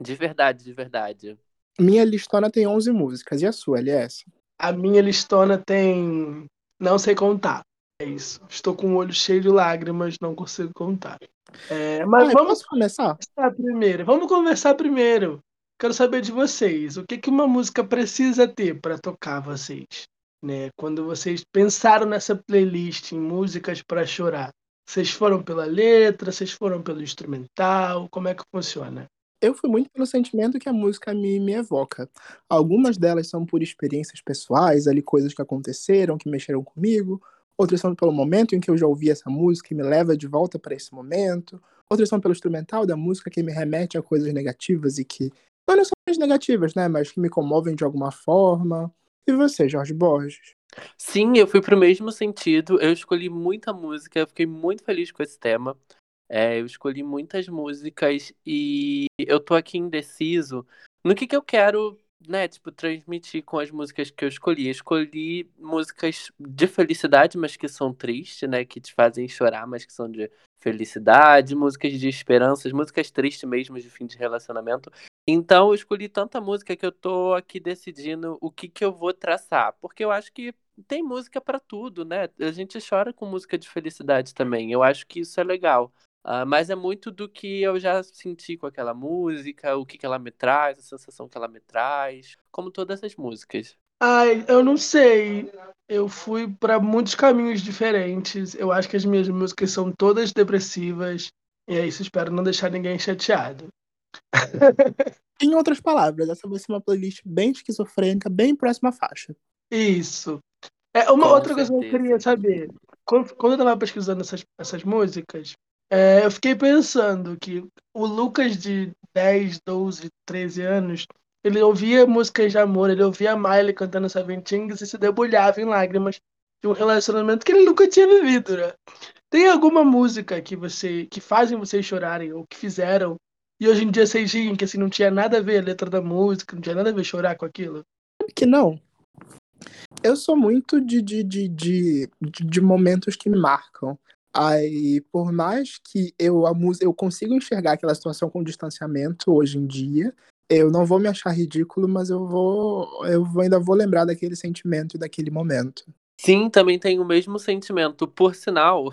De verdade, de verdade. Minha listona tem 11 músicas. E a sua, LS? A minha listona tem. Não sei contar. É isso. Estou com o olho cheio de lágrimas, não consigo contar. É, mas Ai, vamos começar? conversar primeiro. Vamos conversar primeiro. Quero saber de vocês. O que, que uma música precisa ter para tocar vocês? Né? Quando vocês pensaram nessa playlist em músicas para chorar, vocês foram pela letra, vocês foram pelo instrumental? Como é que funciona? Eu fui muito pelo sentimento que a música me, me evoca. Algumas delas são por experiências pessoais, ali coisas que aconteceram, que mexeram comigo. Outras são pelo momento em que eu já ouvi essa música e me leva de volta para esse momento. Outras são pelo instrumental da música que me remete a coisas negativas e que não necessariamente negativas, né, mas que me comovem de alguma forma. E você, Jorge Borges? Sim, eu fui pro mesmo sentido. Eu escolhi muita música, eu fiquei muito feliz com esse tema. É, eu escolhi muitas músicas e eu tô aqui indeciso no que, que eu quero, né, tipo, transmitir com as músicas que eu escolhi. Eu escolhi músicas de felicidade, mas que são tristes, né, que te fazem chorar, mas que são de felicidade, músicas de esperanças, músicas tristes mesmo de fim de relacionamento. Então eu escolhi tanta música que eu tô aqui decidindo o que que eu vou traçar, porque eu acho que tem música para tudo, né? A gente chora com música de felicidade também. Eu acho que isso é legal. Uh, mas é muito do que eu já senti com aquela música, o que, que ela me traz, a sensação que ela me traz, como todas as músicas. Ai, eu não sei. Eu fui para muitos caminhos diferentes. Eu acho que as minhas músicas são todas depressivas. E é isso, espero não deixar ninguém chateado. <laughs> em outras palavras, essa vai ser uma playlist bem esquizofrênica, bem próxima à faixa. Isso. É uma Com outra certeza. coisa que eu queria saber. Quando, quando eu tava pesquisando essas, essas músicas, é, eu fiquei pensando que o Lucas de 10, 12, 13 anos ele ouvia músicas de amor, ele ouvia a Miley cantando Seventeen's e se debulhava em lágrimas de um relacionamento que ele nunca tinha vivido, né? Tem alguma música que você que fazem vocês chorarem ou que fizeram e hoje em dia vocês riem que assim não tinha nada a ver a letra da música, não tinha nada a ver chorar com aquilo? Que não. Eu sou muito de, de, de, de, de momentos que me marcam. Aí, por mais que eu, a música, eu consiga enxergar aquela situação com distanciamento hoje em dia, eu não vou me achar ridículo, mas eu vou, eu ainda vou lembrar daquele sentimento e daquele momento. Sim, também tenho o mesmo sentimento. Por sinal,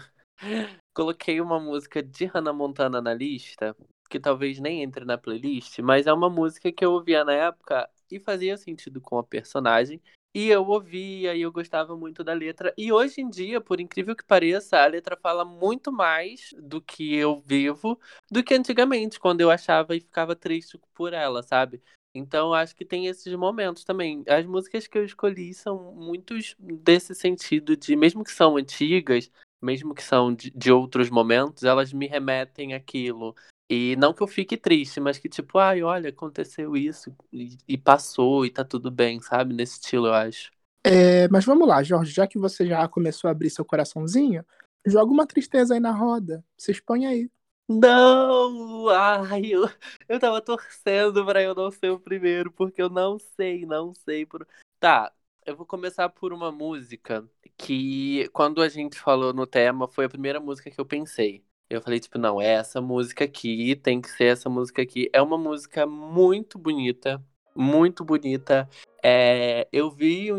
coloquei uma música de Hannah Montana na lista, que talvez nem entre na playlist, mas é uma música que eu ouvia na época e fazia sentido com a personagem. E eu ouvia e eu gostava muito da letra. E hoje em dia, por incrível que pareça, a letra fala muito mais do que eu vivo do que antigamente, quando eu achava e ficava triste por ela, sabe? Então acho que tem esses momentos também. As músicas que eu escolhi são muitos desse sentido de, mesmo que são antigas, mesmo que são de, de outros momentos, elas me remetem àquilo. E não que eu fique triste, mas que tipo, ai, olha, aconteceu isso e, e passou e tá tudo bem, sabe? Nesse estilo, eu acho. É, mas vamos lá, Jorge, já que você já começou a abrir seu coraçãozinho, joga uma tristeza aí na roda. Se expõe aí. Não! Ai, eu, eu tava torcendo pra eu não ser o primeiro, porque eu não sei, não sei. Por... Tá, eu vou começar por uma música que, quando a gente falou no tema, foi a primeira música que eu pensei. Eu falei, tipo, não, é essa música aqui, tem que ser essa música aqui. É uma música muito bonita, muito bonita. É, eu vi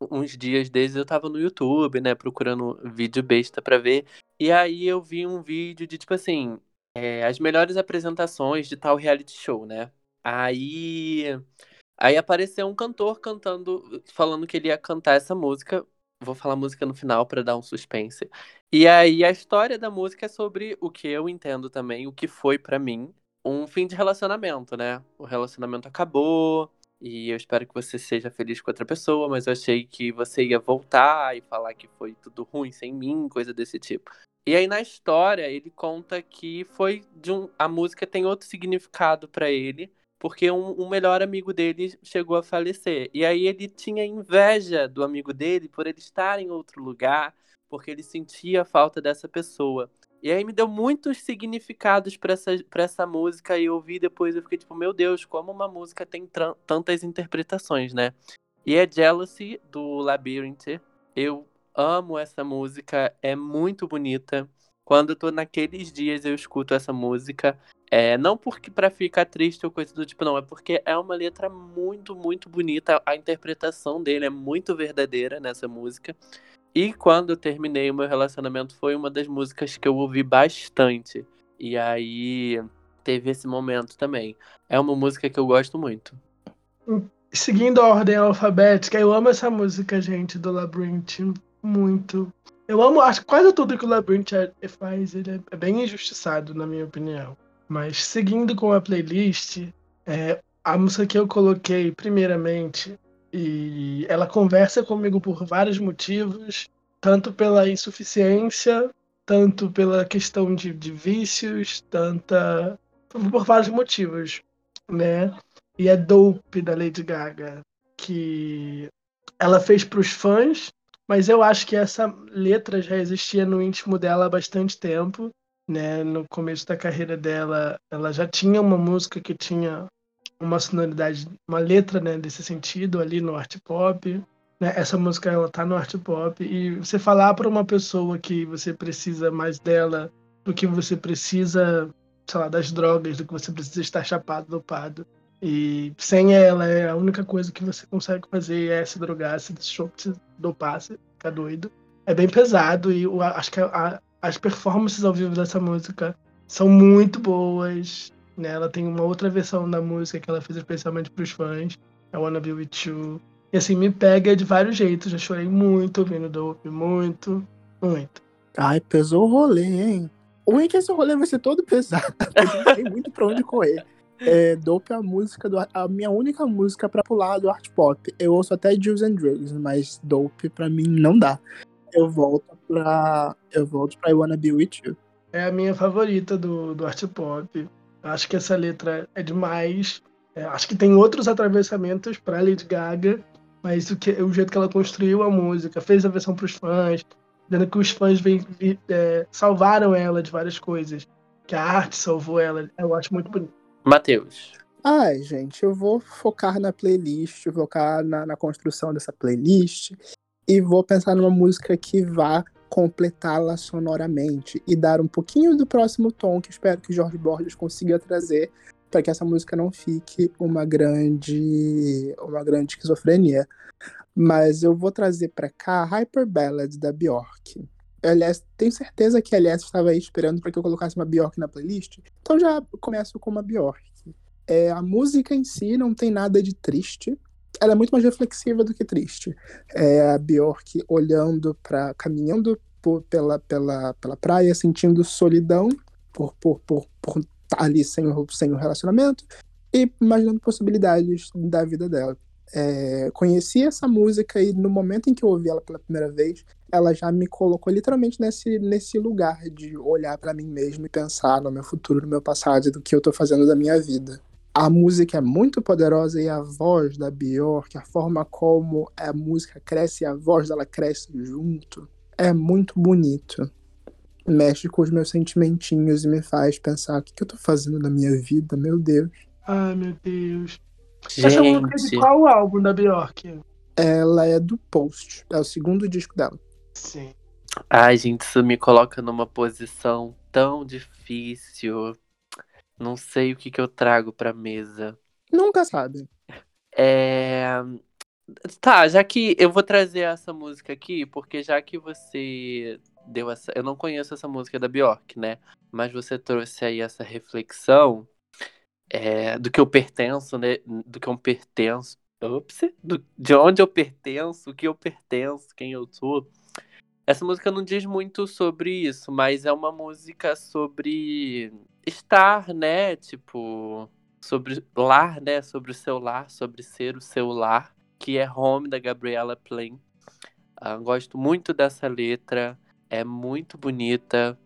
uns dias desde, eu tava no YouTube, né, procurando vídeo besta pra ver. E aí eu vi um vídeo de, tipo assim, é, as melhores apresentações de tal reality show, né? Aí. Aí apareceu um cantor cantando, falando que ele ia cantar essa música. Vou falar música no final para dar um suspense. E aí a história da música é sobre o que eu entendo também, o que foi para mim um fim de relacionamento, né? O relacionamento acabou e eu espero que você seja feliz com outra pessoa, mas eu achei que você ia voltar e falar que foi tudo ruim sem mim, coisa desse tipo. E aí na história ele conta que foi de um a música tem outro significado para ele porque um, um, melhor amigo dele chegou a falecer. E aí ele tinha inveja do amigo dele por ele estar em outro lugar, porque ele sentia a falta dessa pessoa. E aí me deu muitos significados para essa, pra essa música e eu ouvi depois eu fiquei tipo, meu Deus, como uma música tem tantas interpretações, né? E é Jealousy do Labyrinth. Eu amo essa música, é muito bonita. quando eu tô naqueles dias eu escuto essa música. É, não porque para ficar triste ou coisa do tipo, não, é porque é uma letra muito, muito bonita. A interpretação dele é muito verdadeira nessa música. E quando eu terminei o meu relacionamento, foi uma das músicas que eu ouvi bastante. E aí teve esse momento também. É uma música que eu gosto muito. Seguindo a ordem alfabética, eu amo essa música, gente, do Labyrinth. Muito. Eu amo, acho quase tudo que o Labyrinth é, faz, ele é bem injustiçado, na minha opinião. Mas seguindo com a playlist, é, a música que eu coloquei, primeiramente, e ela conversa comigo por vários motivos, tanto pela insuficiência, tanto pela questão de, de vícios, tanta por vários motivos, né? E é Dope da Lady Gaga, que ela fez para os fãs, mas eu acho que essa letra já existia no íntimo dela há bastante tempo, né? No começo da carreira dela, ela já tinha uma música que tinha uma sonoridade, uma letra, né, desse sentido ali no art pop. Né? Essa música ela tá no art pop e você falar para uma pessoa que você precisa mais dela do que você precisa, sei lá, das drogas, do que você precisa estar chapado, dopado. E sem ela, é a única coisa que você consegue fazer é se drogar, se dopar, se ficar doido. É bem pesado e eu acho que a, as performances ao vivo dessa música são muito boas. Né? Ela tem uma outra versão da música que ela fez especialmente para os fãs, I Wanna Be With You. E assim, me pega de vários jeitos. Já chorei muito ouvindo Dope, muito, muito. Ai, pesou o rolê, hein? O ruim é que esse rolê vai ser todo pesado. <laughs> Não tem muito pra onde correr. É, Dope é a música, do, a minha única música pra pular do art pop. Eu ouço até Juice and Drugs, mas Dope pra mim não dá. Eu volto pra. Eu volto pra I Wanna Be With You. É a minha favorita do, do art pop. Acho que essa letra é demais. É, acho que tem outros atravessamentos para Lady Gaga, mas o, que, o jeito que ela construiu a música, fez a versão para os fãs, dizendo que os fãs vem, é, salvaram ela de várias coisas, que a arte salvou ela, eu acho muito bonito. Matheus. Ai, gente, eu vou focar na playlist, focar na, na construção dessa playlist e vou pensar numa música que vá completá-la sonoramente e dar um pouquinho do próximo tom que espero que Jorge Borges consiga trazer para que essa música não fique uma grande uma grande esquizofrenia. Mas eu vou trazer para cá Hyper Ballad da Bjork. Aliás, tenho certeza que a Aliás estava aí esperando para que eu colocasse uma Bjork na playlist. Então já começo com uma Bjork. É, a música em si não tem nada de triste. Ela é muito mais reflexiva do que triste. É a Bjork olhando para caminhando por, pela, pela, pela praia, sentindo solidão por, por, por, por tá ali sem o, sem o relacionamento e imaginando possibilidades da vida dela. É, conheci essa música e no momento em que eu ouvi ela pela primeira vez, ela já me colocou literalmente nesse, nesse lugar de olhar para mim mesmo e pensar no meu futuro, no meu passado e do que eu tô fazendo da minha vida. A música é muito poderosa e a voz da Björk, a forma como a música cresce e a voz dela cresce junto, é muito bonito mexe com os meus sentimentinhos e me faz pensar o que, que eu tô fazendo na minha vida, meu Deus. Ai, meu Deus. Gente. Essa música é de qual álbum da Bjork? Ela é do Post, é o segundo disco dela. Sim. Ai, gente, isso me coloca numa posição tão difícil. Não sei o que, que eu trago pra mesa. Nunca sabe. É. Tá, já que eu vou trazer essa música aqui, porque já que você deu essa. Eu não conheço essa música da Bjork, né? Mas você trouxe aí essa reflexão é, do que eu pertenço, né? Do que eu pertenço. Ups, do, de onde eu pertenço, o que eu pertenço, quem eu sou. Essa música não diz muito sobre isso, mas é uma música sobre estar, né? Tipo, sobre lar, né? Sobre o seu lar, sobre ser o seu lar, que é Home da Gabriela Plain. Uh, gosto muito dessa letra é muito bonita,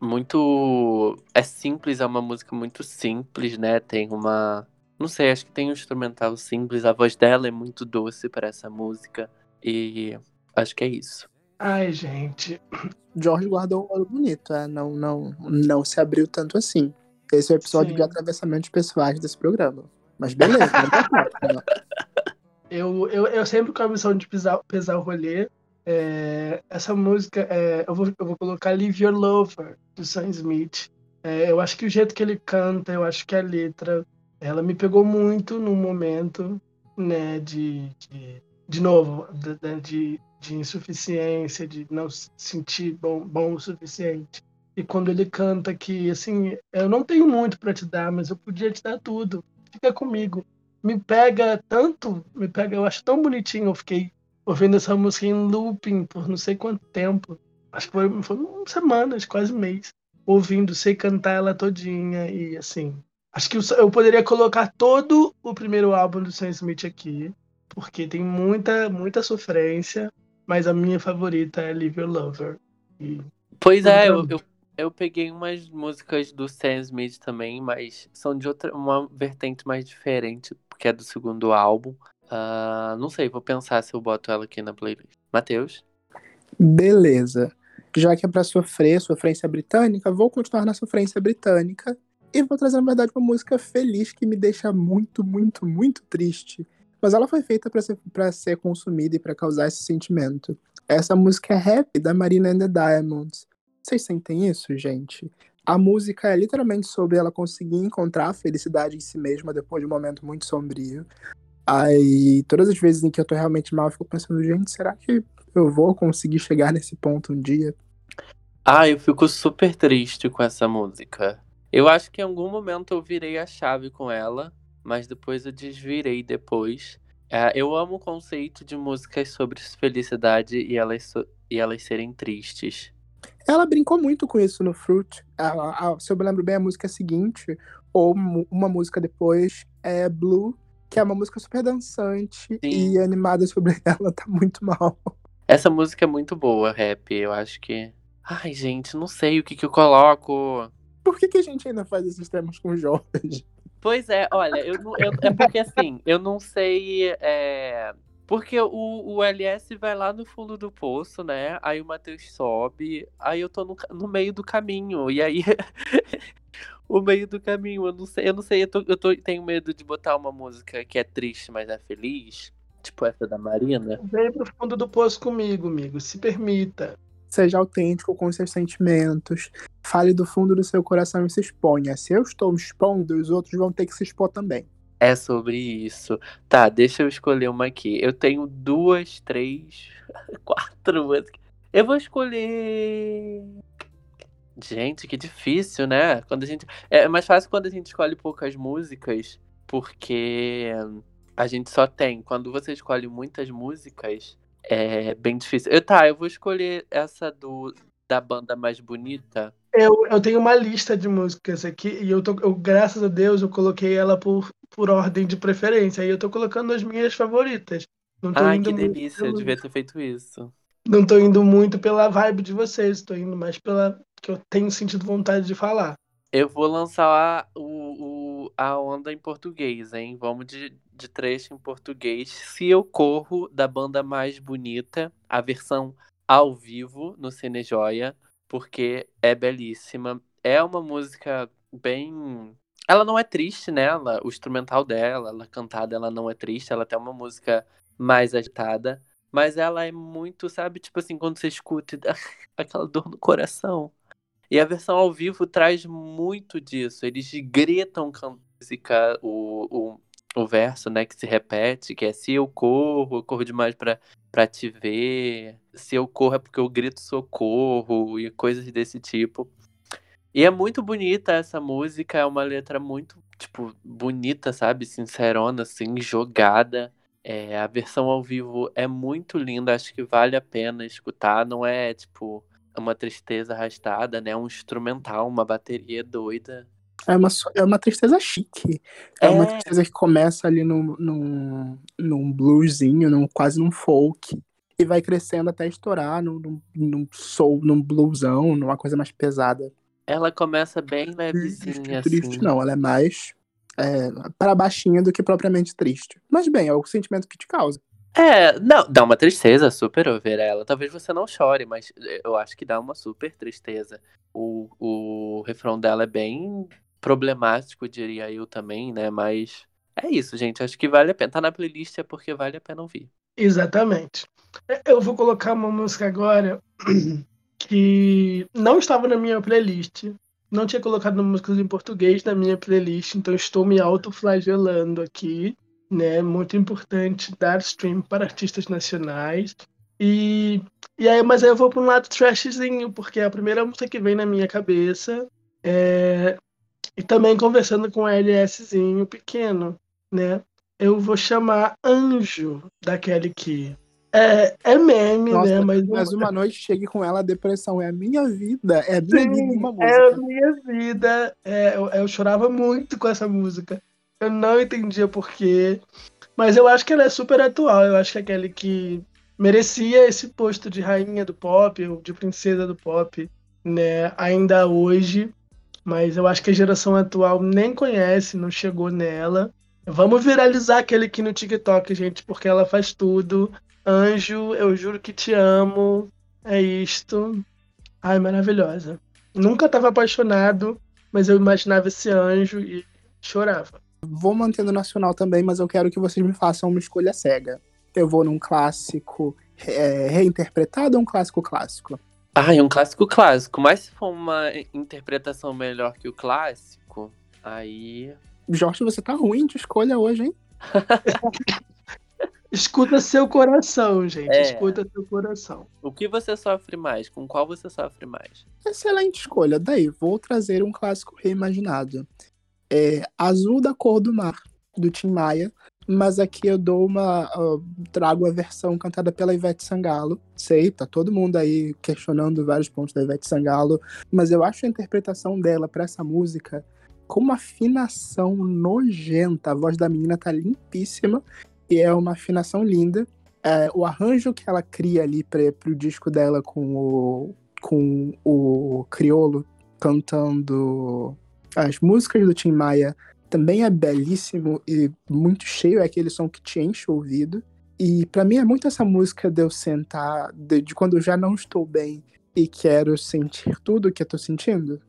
muito. É simples, é uma música muito simples, né? Tem uma. Não sei, acho que tem um instrumental simples, a voz dela é muito doce para essa música. E acho que é isso. Ai, gente. Jorge guardou um olho bonito, é? não, não, não se abriu tanto assim. Esse é o episódio Sim. de atravessamentos pessoais desse programa. Mas beleza, não <laughs> eu, eu, eu sempre com a missão de pisar, pesar o rolê, É, essa música, é, eu, vou, eu vou colocar Live Your Lover, do Sam Smith. É, eu acho que o jeito que ele canta, eu acho que a letra, ela me pegou muito no momento, né, de, de, de novo, de, de, de insuficiência, de não sentir bom, bom o suficiente. E quando ele canta que, assim, eu não tenho muito para te dar, mas eu podia te dar tudo. Fica comigo. Me pega tanto, me pega, eu acho tão bonitinho. Eu fiquei ouvindo essa música em looping por não sei quanto tempo. Acho que foi, foi semanas, quase um mês. Ouvindo, sei cantar ela todinha e assim. Acho que eu poderia colocar todo o primeiro álbum do Sam Smith aqui, porque tem muita, muita sofrência, mas a minha favorita é Live Your Lover. E pois é, eu, eu, eu, peguei umas músicas do Sam Smith também, mas são de outra, uma vertente mais diferente, que é do segundo álbum. Uh, não sei, vou pensar se eu boto ela aqui na playlist. Matheus? Beleza. Já que é pra sofrer, sofrência britânica, vou continuar na sofrência britânica. E vou trazer, na verdade, uma música feliz que me deixa muito, muito, muito triste. Mas ela foi feita para ser, ser consumida e para causar esse sentimento. Essa música é Rap, da Marina and the Diamonds. Vocês sentem isso, gente? A música é literalmente sobre ela conseguir encontrar a felicidade em si mesma depois de um momento muito sombrio. Aí, todas as vezes em que eu tô realmente mal, eu fico pensando, gente, será que eu vou conseguir chegar nesse ponto um dia? Ah, eu fico super triste com essa música. Eu acho que em algum momento eu virei a chave com ela, mas depois eu desvirei depois. É, eu amo o conceito de músicas sobre felicidade e elas, e elas serem tristes. Ela brincou muito com isso no Fruit. se eu me lembro bem, a música seguinte, ou uma música depois, é Blue, que é uma música super dançante Sim. e animada sobre <laughs> ela, tá muito mal. Essa música é muito boa, rap. Eu acho que. Ai, gente, não sei o que, que eu coloco. Por que, que a gente ainda faz esses temas com jovens? Pois é, olha, eu, eu, é porque assim, eu não sei. É, porque o, o LS vai lá no fundo do poço, né? Aí o Matheus sobe, aí eu tô no, no meio do caminho. E aí <laughs> o meio do caminho. Eu não sei, eu não sei, eu, tô, eu tô, tenho medo de botar uma música que é triste, mas é feliz. Tipo essa da Marina. Vem pro fundo do poço comigo, amigo. Se permita. Seja autêntico com seus sentimentos. Fale do fundo do seu coração e se exponha. Se eu estou me expondo, os outros vão ter que se expor também. É sobre isso. Tá, deixa eu escolher uma aqui. Eu tenho duas, três, <laughs> quatro músicas. Eu vou escolher. Gente, que difícil, né? Quando a gente é mais fácil quando a gente escolhe poucas músicas, porque a gente só tem. Quando você escolhe muitas músicas, é bem difícil. Eu tá, eu vou escolher essa do da banda mais bonita. Eu, eu tenho uma lista de músicas aqui e eu tô, eu, graças a Deus, eu coloquei ela por, por ordem de preferência. E eu tô colocando as minhas favoritas. Não tô Ai, que delícia, eu devia ter feito isso. Não tô indo muito pela vibe de vocês, tô indo mais pela que eu tenho sentido vontade de falar. Eu vou lançar a, o, o, a onda em português, hein? Vamos de, de trecho em português. Se eu corro da banda mais bonita, a versão ao vivo no Cine Joia, porque é belíssima. É uma música bem. Ela não é triste, né? Ela, o instrumental dela, ela cantada, ela não é triste. Ela tem uma música mais agitada. Mas ela é muito, sabe? Tipo assim, quando você escuta <laughs> aquela dor no coração. E a versão ao vivo traz muito disso. Eles gritam com a música, o, o, o verso, né, que se repete, que é se eu corro, eu corro demais pra, pra te ver. Se eu corro é porque eu grito socorro e coisas desse tipo. E é muito bonita essa música, é uma letra muito, tipo, bonita, sabe? Sincerona, assim, jogada. É, a versão ao vivo é muito linda, acho que vale a pena escutar. Não é, tipo, uma tristeza arrastada, né? Um instrumental, uma bateria doida. É uma, é uma tristeza chique. É, é uma tristeza que começa ali num, num, num bluesinho, num, quase num folk. E vai crescendo até estourar num, num, num soul, num bluesão, numa coisa mais pesada. Ela começa bem levezinha, triste, triste assim. não, ela é mais é, para baixinha do que propriamente triste. Mas bem, é o sentimento que te causa. É, não, dá uma tristeza super ouvir ela. Talvez você não chore, mas eu acho que dá uma super tristeza. O, o refrão dela é bem problemático, diria eu também, né? Mas é isso, gente. Acho que vale a pena. Tá na playlist é porque vale a pena ouvir. Exatamente. Eu vou colocar uma música agora <clears throat> que não estava na minha playlist. Não tinha colocado músicas em português na minha playlist, então estou me autoflagelando aqui. Né? Muito importante dar stream para artistas nacionais. E, e aí, mas aí eu vou para um lado trashzinho, porque é a primeira música que vem na minha cabeça. É, e também conversando com um LSzinho pequeno, né? Eu vou chamar Anjo daquele que é, é meme, Nossa, né? Mas, mas uma noite chegue com ela, a depressão é a minha vida, é a minha Sim, vida uma música. É a minha vida. É, eu, eu chorava muito com essa música. Eu não entendia porquê. Mas eu acho que ela é super atual. Eu acho que é aquele que merecia esse posto de rainha do pop, ou de princesa do pop, né? Ainda hoje. Mas eu acho que a geração atual nem conhece, não chegou nela. Vamos viralizar aquele aqui no TikTok, gente, porque ela faz tudo. Anjo, eu juro que te amo. É isto. Ai, maravilhosa. Nunca estava apaixonado, mas eu imaginava esse anjo e chorava. Vou mantendo nacional também, mas eu quero que vocês me façam uma escolha cega. Eu vou num clássico é, reinterpretado ou um clássico clássico? Ah, é um clássico clássico. Mas se for uma interpretação melhor que o clássico, aí. Jorge, você tá ruim de escolha hoje, hein? <laughs> Escuta seu coração, gente. É. Escuta seu coração. O que você sofre mais? Com qual você sofre mais? Excelente escolha. Daí, vou trazer um clássico reimaginado. É Azul da Cor do Mar, do Tim Maia. Mas aqui eu dou uma. Uh, trago a versão cantada pela Ivete Sangalo. Sei, tá todo mundo aí questionando vários pontos da Ivete Sangalo. Mas eu acho a interpretação dela para essa música com uma afinação nojenta. A voz da menina tá limpíssima e é uma afinação linda. É, o arranjo que ela cria ali para o disco dela com o, com o Criolo cantando as músicas do Tim Maia também é belíssimo e muito cheio, é aquele som que te enche o ouvido. E para mim é muito essa música de eu sentar, de, de, quando eu já não estou bem e quero sentir tudo o que eu tô sentindo.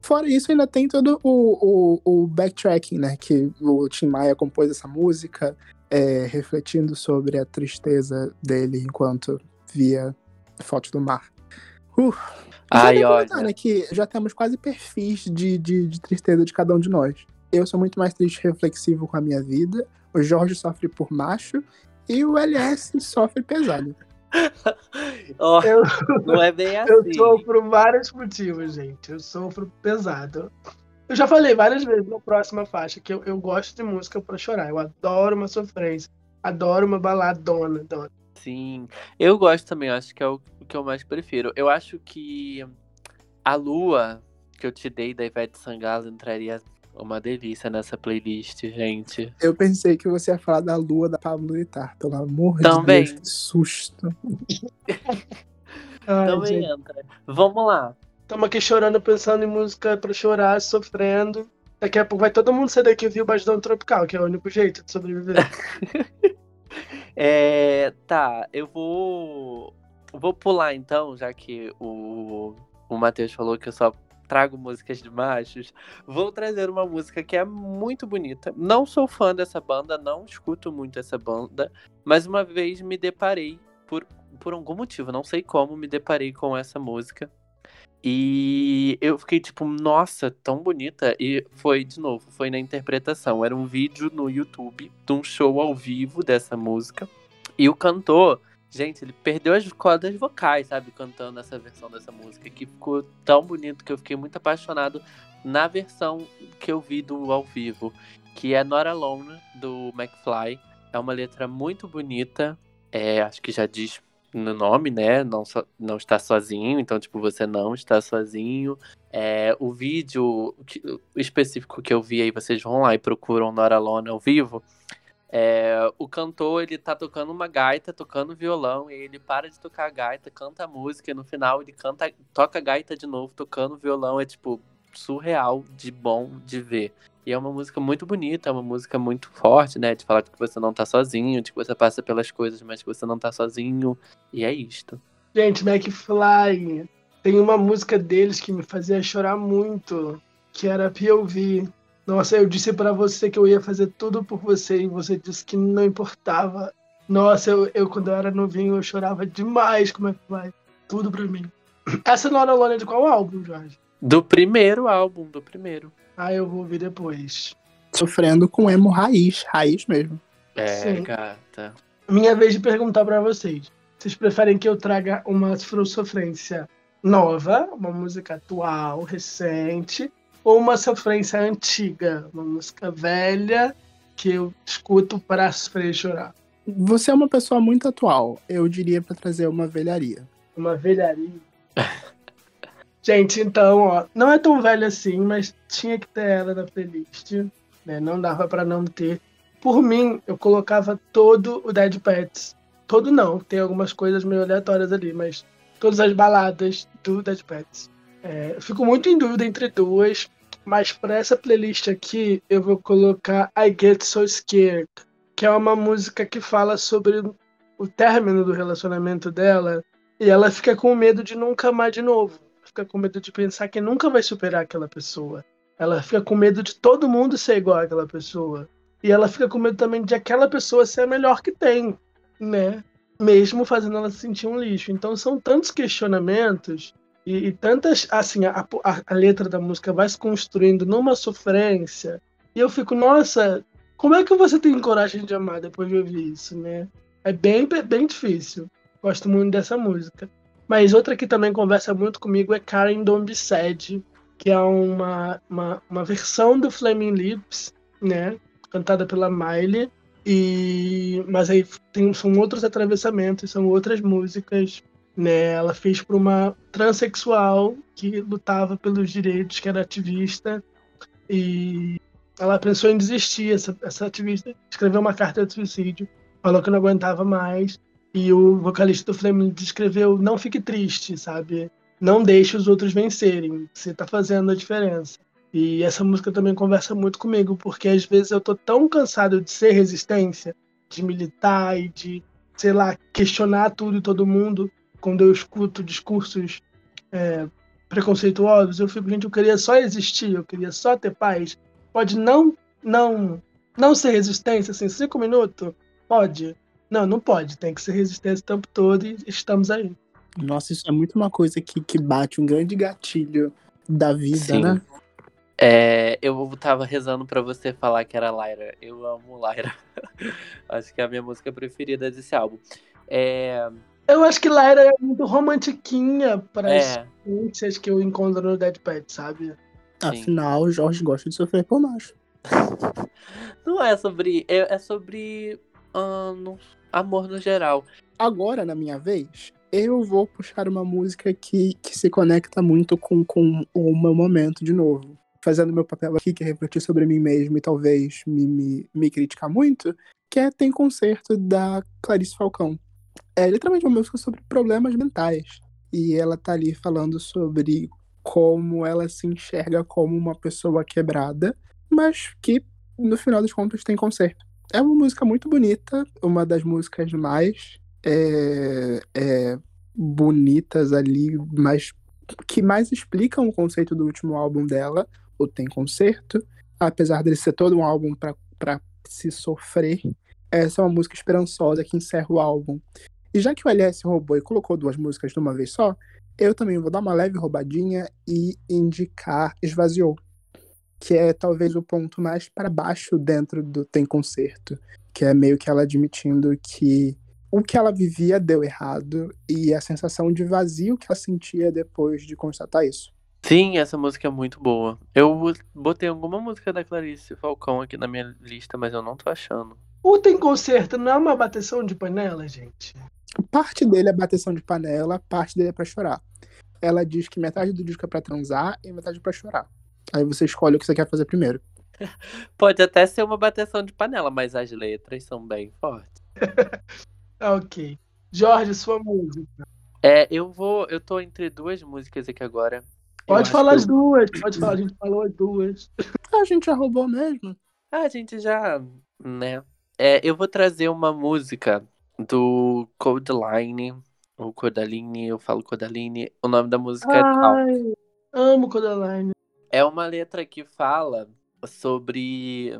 Fora isso, ainda tem todo o, o, o backtracking, né? Que o Tim Maia compôs essa música, é, refletindo sobre a tristeza dele enquanto via fotos do mar. Uh, Ai, olha. Né, que já temos quase perfis de, de, de tristeza de cada um de nós. Eu sou muito mais triste e reflexivo com a minha vida. O Jorge sofre por macho. E o LS sofre pesado. <laughs> oh, eu, não é bem assim. Eu sofro vários motivos, gente. Eu sofro pesado. Eu já falei várias vezes na próxima faixa que eu, eu gosto de música para chorar. Eu adoro uma sofrência. Adoro uma baladona. Dona. Sim. Eu gosto também, acho que é o, o que eu mais prefiro. Eu acho que a lua que eu te dei da Ivete Sangalo entraria uma delícia nessa playlist, gente. Eu pensei que você ia falar da lua da Pablo Vittar, pelo amor Também. de Deus, que susto. <laughs> Também gente. entra. Vamos lá. Estamos aqui chorando, pensando em música para chorar, sofrendo. Daqui a pouco vai todo mundo sair daqui e ouvir o Bastão Tropical, que é o único jeito de sobreviver. <laughs> é, tá, eu vou. Vou pular então, já que o, o Matheus falou que eu só trago músicas de machos. Vou trazer uma música que é muito bonita. Não sou fã dessa banda, não escuto muito essa banda, mas uma vez me deparei, por, por algum motivo, não sei como, me deparei com essa música. E eu fiquei tipo, nossa, tão bonita. E foi, de novo, foi na interpretação. Era um vídeo no YouTube de um show ao vivo dessa música. E o cantor, gente, ele perdeu as cordas vocais, sabe? Cantando essa versão dessa música. Que ficou tão bonito que eu fiquei muito apaixonado na versão que eu vi do ao vivo. Que é Not Alone, do McFly. É uma letra muito bonita. É, acho que já diz no nome, né? Não, so, não está sozinho, então, tipo, você não está sozinho. É, o vídeo que, específico que eu vi aí, vocês vão lá e procuram Nora Lona ao vivo. É, o cantor, ele tá tocando uma gaita, tocando violão, e ele para de tocar a gaita, canta a música, e no final ele canta, toca a gaita de novo, tocando violão. É, tipo, surreal de bom de ver. E é uma música muito bonita, é uma música muito forte, né? De falar que você não tá sozinho, de que você passa pelas coisas, mas que você não tá sozinho. E é isto. Gente, McFly, tem uma música deles que me fazia chorar muito, que era POV. Nossa, eu disse para você que eu ia fazer tudo por você e você disse que não importava. Nossa, eu, eu quando eu era novinho, eu chorava demais como é que vai. Tudo pra mim. Essa não era Lona de qual álbum, Jorge? Do primeiro álbum, do primeiro. Ah, eu vou ouvir depois. Sofrendo com emo raiz, raiz mesmo. É, Sim. gata. Minha vez de perguntar para vocês. Vocês preferem que eu traga uma sofrência nova, uma música atual, recente, ou uma sofrência antiga, uma música velha que eu escuto para chorar? Você é uma pessoa muito atual. Eu diria para trazer uma velharia. Uma velharia? <laughs> Gente, então, ó, não é tão velha assim, mas tinha que ter ela na playlist. Né? Não dava para não ter. Por mim, eu colocava todo o Dead Pets. Todo não, tem algumas coisas meio aleatórias ali, mas todas as baladas do Dead Pets. É, fico muito em dúvida entre duas, mas para essa playlist aqui eu vou colocar I Get So Scared, que é uma música que fala sobre o término do relacionamento dela e ela fica com medo de nunca amar de novo. Fica com medo de pensar que nunca vai superar aquela pessoa. Ela fica com medo de todo mundo ser igual àquela pessoa. E ela fica com medo também de aquela pessoa ser a melhor que tem, né? Mesmo fazendo ela se sentir um lixo. Então são tantos questionamentos e, e tantas. Assim, a, a, a, letra da música vai se construindo numa sofrência. E eu fico, nossa, como é que você tem coragem de amar depois de ouvir isso, né? É bem, bem difícil. Gosto muito dessa música. Mas outra que também conversa muito comigo é Karen Don't Be Sad, que é uma, uma, uma versão do Flaming Lips, né? Cantada pela Miley. E, mas aí tem, são outros atravessamentos, são outras músicas né? Ela fez para uma transexual que lutava pelos direitos, que era ativista, e ela pensou em desistir. Essa, essa ativista escreveu uma carta de suicídio, falou que não aguentava mais, e o vocalista do Flamengo escreveu: Não fique triste, sabe? Não deixe os outros vencerem, você está fazendo a diferença. E essa música também conversa muito comigo, porque às vezes eu tô tão cansado de ser resistência, de militar e de, sei lá, questionar tudo e todo mundo, quando eu escuto discursos é, preconceituosos, eu fico, gente, eu queria só existir, eu queria só ter paz. Pode não, não, não ser resistência, assim, cinco minutos? Pode. Não, não pode. Tem que ser resistência o tempo todo e estamos aí. Nossa, isso é muito uma coisa que, que bate um grande gatilho da vida, Sim. né? É, eu tava rezando para você falar que era Lyra. Eu amo Lyra. <laughs> Acho que é a minha música preferida desse álbum. É, eu acho que Lyra é muito romantiquinha para é. as experiências que eu encontro no Dead Pet, sabe? Afinal, Jorge gosta de sofrer por macho. <laughs> Não é sobre. É, é sobre. Uh, amor no geral. Agora, na minha vez, eu vou puxar uma música que, que se conecta muito com, com o meu momento de novo. Fazendo meu papel aqui, que é refletir sobre mim mesmo e talvez me, me, me criticar muito, que é Tem Concerto da Clarice Falcão é literalmente uma música sobre problemas mentais. E ela tá ali falando sobre como ela se enxerga como uma pessoa quebrada, mas que no final das contas tem conserto. É uma música muito bonita, uma das músicas mais é, é, bonitas ali, mas que mais explicam o conceito do último álbum dela, o Tem Concerto. Apesar dele ser todo um álbum para se sofrer, essa é uma música esperançosa que encerra o álbum. E já que o LS roubou e colocou duas músicas de uma vez só, eu também vou dar uma leve roubadinha e indicar Esvaziou, que é talvez o ponto mais para baixo dentro do Tem Concerto, que é meio que ela admitindo que o que ela vivia deu errado e a sensação de vazio que ela sentia depois de constatar isso. Sim, essa música é muito boa. Eu botei alguma música da Clarice Falcão aqui na minha lista, mas eu não tô achando. O Tem Concerto não é uma bateção de panela, gente? Parte dele é bateção de panela, parte dele é pra chorar. Ela diz que metade do disco é pra transar e metade é pra chorar. Aí você escolhe o que você quer fazer primeiro. <laughs> Pode até ser uma bateção de panela, mas as letras são bem fortes. <laughs> ok. Jorge, sua música. É, eu vou. Eu tô entre duas músicas aqui agora. Pode falar as duas, <laughs> pode falar, a gente falou as duas. A gente já roubou mesmo. Ah, a gente já, né? É, eu vou trazer uma música do Codeline, ou Codaline, eu falo Codaline. O nome da música é Ai, é Talk. Amo Codaline. É uma letra que fala sobre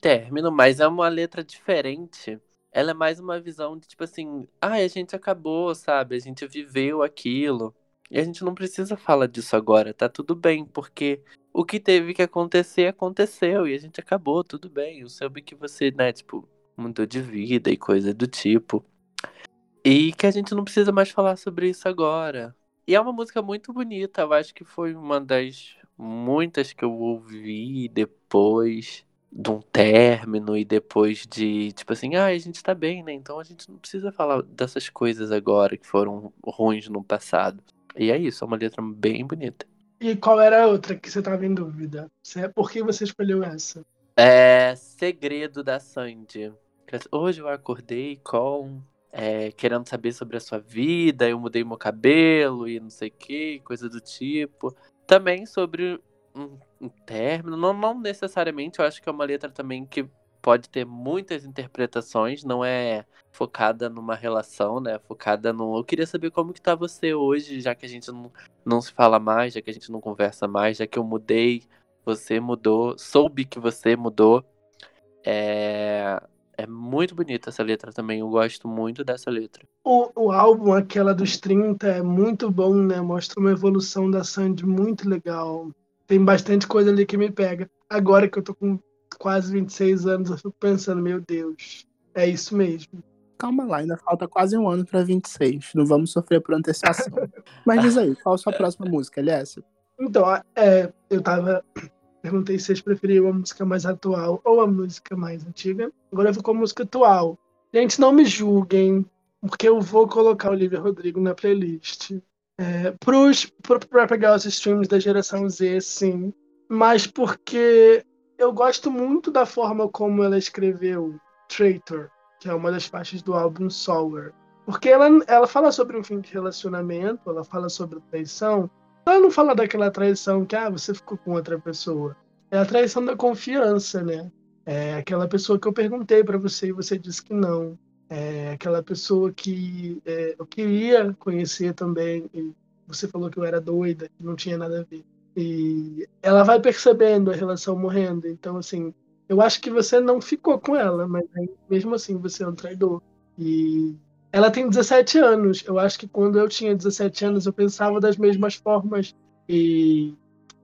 término, mas é uma letra diferente ela é mais uma visão de tipo assim, ah, a gente acabou, sabe? A gente viveu aquilo. E a gente não precisa falar disso agora, tá tudo bem, porque o que teve que acontecer, aconteceu, e a gente acabou, tudo bem. Eu soube que você, né, tipo, mudou de vida e coisa do tipo. E que a gente não precisa mais falar sobre isso agora. E é uma música muito bonita, eu acho que foi uma das muitas que eu ouvi depois de um término e depois de, tipo assim, ah, a gente tá bem, né? Então a gente não precisa falar dessas coisas agora que foram ruins no passado. E é isso, é uma letra bem bonita. E qual era a outra que você tava em dúvida? Por que você escolheu essa? É Segredo da Sandy. Hoje eu acordei com é, querendo saber sobre a sua vida, eu mudei meu cabelo e não sei o que, coisa do tipo. Também sobre um, um término, não, não necessariamente, eu acho que é uma letra também que pode ter muitas interpretações, não é focada numa relação, né? Focada no. Eu queria saber como que tá você hoje, já que a gente não, não se fala mais, já que a gente não conversa mais, já que eu mudei, você mudou, soube que você mudou. É, é muito bonita essa letra também, eu gosto muito dessa letra. O, o álbum, aquela dos 30, é muito bom, né? Mostra uma evolução da Sandy muito legal. Tem bastante coisa ali que me pega. Agora que eu tô com quase 26 anos, eu fico pensando, meu Deus, é isso mesmo. Calma lá, ainda falta quase um ano para 26. Não vamos sofrer por antecipação. Mas diz aí, qual a sua próxima música, Elias? Então, é, eu tava. Perguntei se vocês preferiam a música mais atual ou a música mais antiga. Agora eu vou com a música atual. Gente, não me julguem, porque eu vou colocar o Olivia Rodrigo na playlist. É, para pegar os streams da geração Z, sim. Mas porque eu gosto muito da forma como ela escreveu Traitor, que é uma das faixas do álbum Sour. Porque ela, ela fala sobre um fim de relacionamento, ela fala sobre traição. Ela não fala daquela traição que ah, você ficou com outra pessoa. É a traição da confiança, né? É aquela pessoa que eu perguntei para você e você disse que não. É aquela pessoa que é, eu queria conhecer também e você falou que eu era doida, que não tinha nada a ver. E ela vai percebendo a relação morrendo. Então, assim, eu acho que você não ficou com ela, mas mesmo assim você é um traidor. E ela tem 17 anos. Eu acho que quando eu tinha 17 anos eu pensava das mesmas formas. E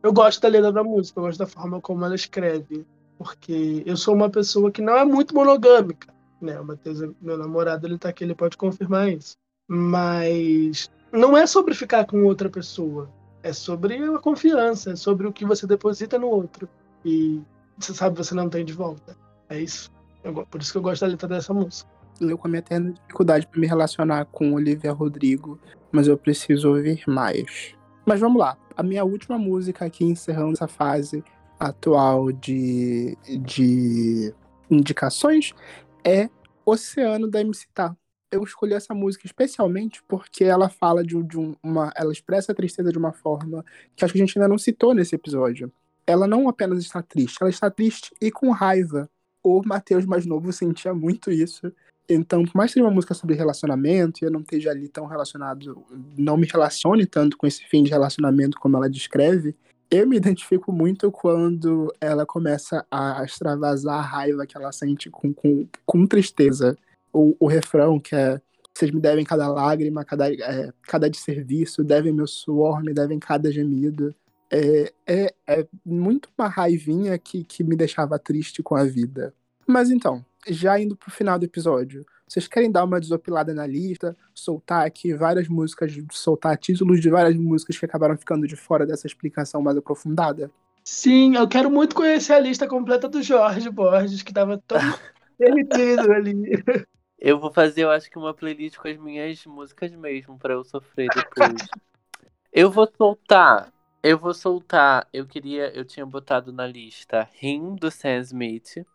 eu gosto da letra da música, eu gosto da forma como ela escreve. Porque eu sou uma pessoa que não é muito monogâmica. Né? O Matheus, meu namorado, ele tá aqui, ele pode confirmar isso. Mas não é sobre ficar com outra pessoa. É sobre a confiança, é sobre o que você deposita no outro. E você sabe, você não tem de volta. É isso. Eu, por isso que eu gosto da letra dessa música. Eu com a minha eterna dificuldade para me relacionar com Olivia Rodrigo, mas eu preciso ouvir mais. Mas vamos lá. A minha última música aqui, encerrando essa fase atual de, de indicações, é Oceano da MC Tá eu escolhi essa música especialmente porque ela fala de, de uma. Ela expressa a tristeza de uma forma que acho que a gente ainda não citou nesse episódio. Ela não apenas está triste, ela está triste e com raiva. O Matheus mais novo sentia muito isso. Então, por mais que seja uma música sobre relacionamento, eu não esteja ali tão relacionado, não me relacione tanto com esse fim de relacionamento como ela descreve, eu me identifico muito quando ela começa a extravasar a raiva que ela sente com, com, com tristeza o, o refrão, que é vocês me devem cada lágrima, cada, é, cada desserviço, devem meu suor, me devem cada gemido. É, é, é muito uma raivinha que, que me deixava triste com a vida. Mas então, já indo pro final do episódio, vocês querem dar uma desopilada na lista, soltar aqui várias músicas, soltar títulos de várias músicas que acabaram ficando de fora dessa explicação mais aprofundada? Sim, eu quero muito conhecer a lista completa do Jorge Borges, que tava todo <laughs> perdido ali. Eu vou fazer, eu acho que uma playlist com as minhas músicas mesmo, para eu sofrer depois. <laughs> eu vou soltar. Eu vou soltar. Eu queria. Eu tinha botado na lista Rim do Sam Smith.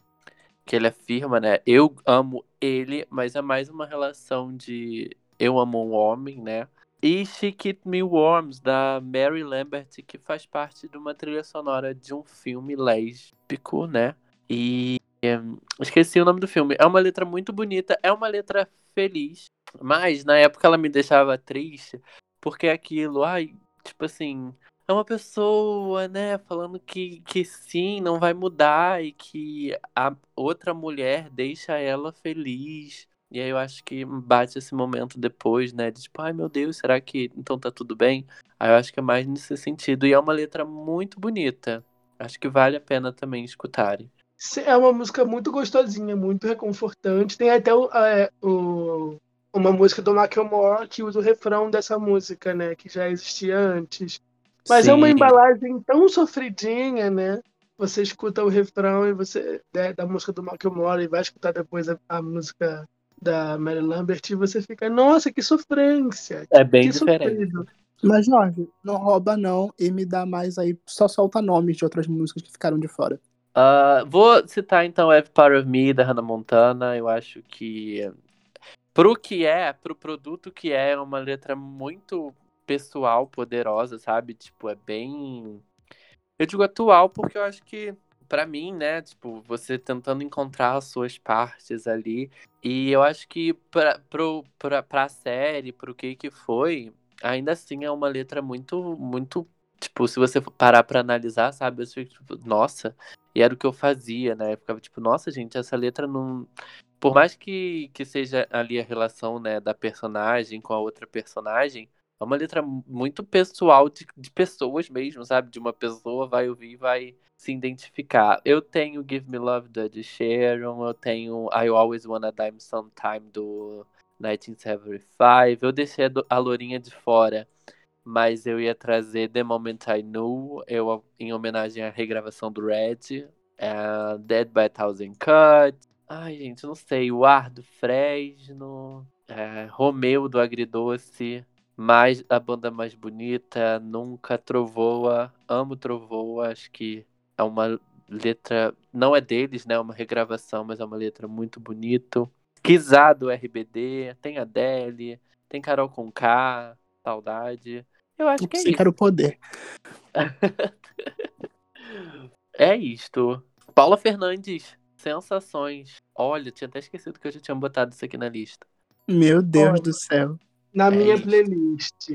Que ele afirma, né? Eu amo ele, mas é mais uma relação de eu amo um homem, né? E She Keep Me Warm, da Mary Lambert, que faz parte de uma trilha sonora de um filme lésbico, né? E esqueci o nome do filme. É uma letra muito bonita, é uma letra feliz, mas na época ela me deixava triste, porque aquilo, ai, tipo assim, é uma pessoa, né, falando que, que sim, não vai mudar e que a outra mulher deixa ela feliz. E aí eu acho que bate esse momento depois, né, de tipo, ai meu Deus, será que então tá tudo bem? Aí eu acho que é mais nesse sentido. E é uma letra muito bonita. Acho que vale a pena também escutarem. É uma música muito gostosinha, muito reconfortante. Tem até o, é, o uma música do Macklemore que usa o refrão dessa música, né? Que já existia antes. Mas Sim. é uma embalagem tão sofridinha, né? Você escuta o refrão e você né, da música do Macklemore e vai escutar depois a, a, música da Mary Lambert e você fica, nossa, que sofrência. É bem que diferente. Sofrido. Mas, Jorge, não rouba não e me dá mais aí, só solta nomes de outras músicas que ficaram de fora. Uh, vou citar então Every Part of Me da Hannah Montana. Eu acho que pro que é, pro produto que é, é uma letra muito pessoal, poderosa, sabe? Tipo, é bem. Eu digo atual porque eu acho que, para mim, né, tipo, você tentando encontrar as suas partes ali. E eu acho que pra, pro, pra, pra série, pro que que foi, ainda assim é uma letra muito, muito. Tipo, se você parar pra analisar, sabe? Eu fico, tipo, nossa, e era o que eu fazia, né? Eu ficava tipo, nossa, gente, essa letra não por mais que, que seja ali a relação né, da personagem com a outra personagem, é uma letra muito pessoal de, de pessoas mesmo, sabe? De uma pessoa vai ouvir e vai se identificar. Eu tenho Give Me Love da de Sharon, eu tenho I Always Wanna Die Sometime do 1975. Eu deixei a Lourinha de fora, mas eu ia trazer The Moment I Knew, eu, em homenagem à regravação do Red, uh, Dead by a Thousand Cuts. Ai, gente, não sei. O Ar do Fresno, é, Romeu do Agridoce, mais a banda mais bonita, Nunca Trovoa, amo Trovoa, acho que é uma letra, não é deles, né? É uma regravação, mas é uma letra muito bonito. Kizá do RBD, tem Adele, tem Carol com K, Saudade. Eu acho que é isso. quero o poder. <laughs> é isto. Paula Fernandes, Sensações. Olha, tinha até esquecido que eu já tinha botado isso aqui na lista. Meu Deus Olha, do céu. Na é minha isso. playlist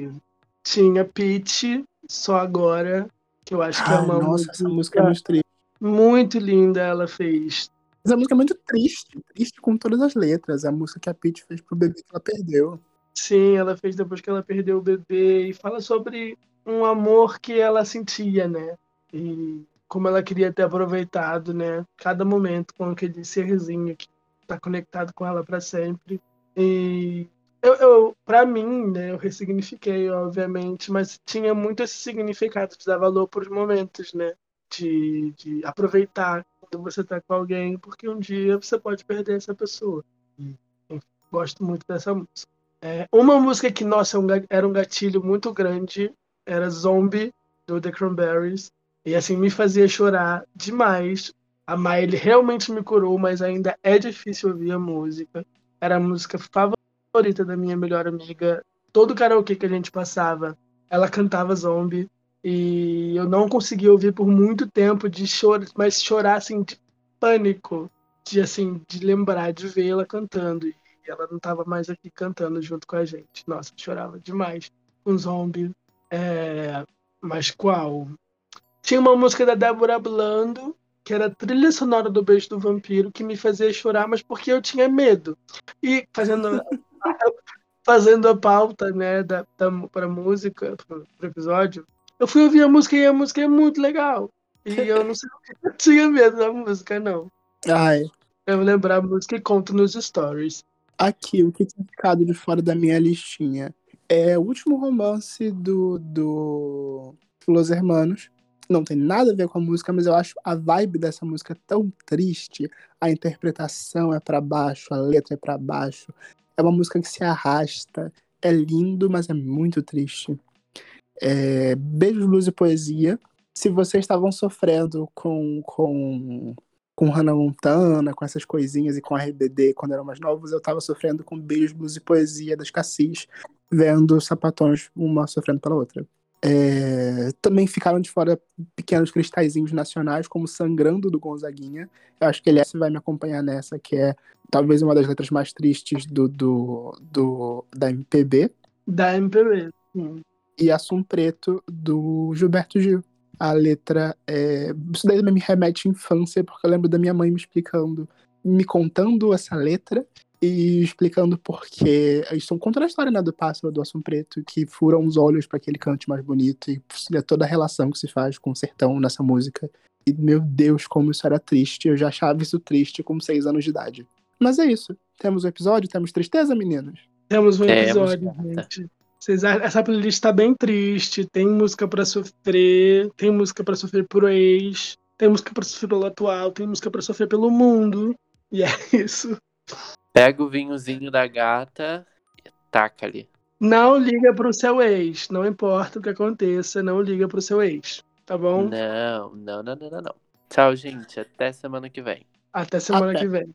tinha Peach, só agora, que eu acho que é uma nossa, música, essa música é muito triste. Muito linda ela fez. Essa música é muito triste, triste com todas as letras. A música que a Peach fez pro bebê que ela perdeu. Sim, ela fez depois que ela perdeu o bebê e fala sobre um amor que ela sentia, né? E como ela queria ter aproveitado, né, cada momento com aquele serzinho que está conectado com ela para sempre. E eu, eu para mim, né, eu ressignifiquei, obviamente, mas tinha muito esse significado de dar valor para os momentos, né, de, de aproveitar quando você está com alguém, porque um dia você pode perder essa pessoa. E, enfim, gosto muito dessa música. É, uma música que, nossa, é era um gatilho muito grande era Zombie, do The Cranberries. E assim, me fazia chorar demais. A Miley realmente me curou, mas ainda é difícil ouvir a música. Era a música favorita da minha melhor amiga. Todo karaokê que a gente passava, ela cantava Zombie. E eu não conseguia ouvir por muito tempo de chorar, mas chorar assim de pânico, de assim, de lembrar de vê-la cantando. E ela não estava mais aqui cantando junto com a gente. Nossa, chorava demais com Zombie. É... Mas qual? Tinha uma música da Débora Blando, que era a trilha sonora do Beijo do Vampiro, que me fazia chorar, mas porque eu tinha medo. E fazendo, <laughs> fazendo a pauta né, da, da, para música, para o episódio, eu fui ouvir a música e a música é muito legal. E eu não sei <laughs> eu tinha medo da música, não. Ai. Eu vou lembrar a música e conto nos stories. Aqui, o que tinha ficado de fora da minha listinha é o último romance do, do Los Hermanos, não tem nada a ver com a música, mas eu acho a vibe dessa música tão triste. A interpretação é para baixo, a letra é para baixo. É uma música que se arrasta. É lindo, mas é muito triste. É... Beijos, luz e poesia. Se vocês estavam sofrendo com, com, com Hannah Montana, com essas coisinhas e com RBD quando eram mais novos, eu tava sofrendo com Beijos, e poesia das Cassis, vendo sapatões uma sofrendo pela outra. É, também ficaram de fora pequenos cristalzinhos nacionais, como Sangrando do Gonzaguinha. Eu acho que ele vai me acompanhar nessa, que é talvez uma das letras mais tristes do, do, do da MPB. Da MPB, sim. e Assum Preto, do Gilberto Gil. A letra é. Isso daí me remete à infância, porque eu lembro da minha mãe me explicando, me contando essa letra e explicando porque eles estão contando a história né, do pássaro do Assum Preto, que furam os olhos para que ele cante mais bonito, e toda a relação que se faz com o sertão nessa música. E meu Deus, como isso era triste. Eu já achava isso triste com seis anos de idade. Mas é isso. Temos o um episódio, temos tristeza, meninos? Temos um episódio, gente. Vocês, essa playlist tá bem triste. Tem música para sofrer, tem música para sofrer por ex, tem música para sofrer pelo atual, tem música para sofrer pelo mundo. E é <laughs> isso. Pega o vinhozinho da gata e taca ali. Não liga pro seu ex. Não importa o que aconteça, não liga pro seu ex. Tá bom? Não, não, não, não, não. Tchau, gente. Até semana que vem. Até semana Até. que vem.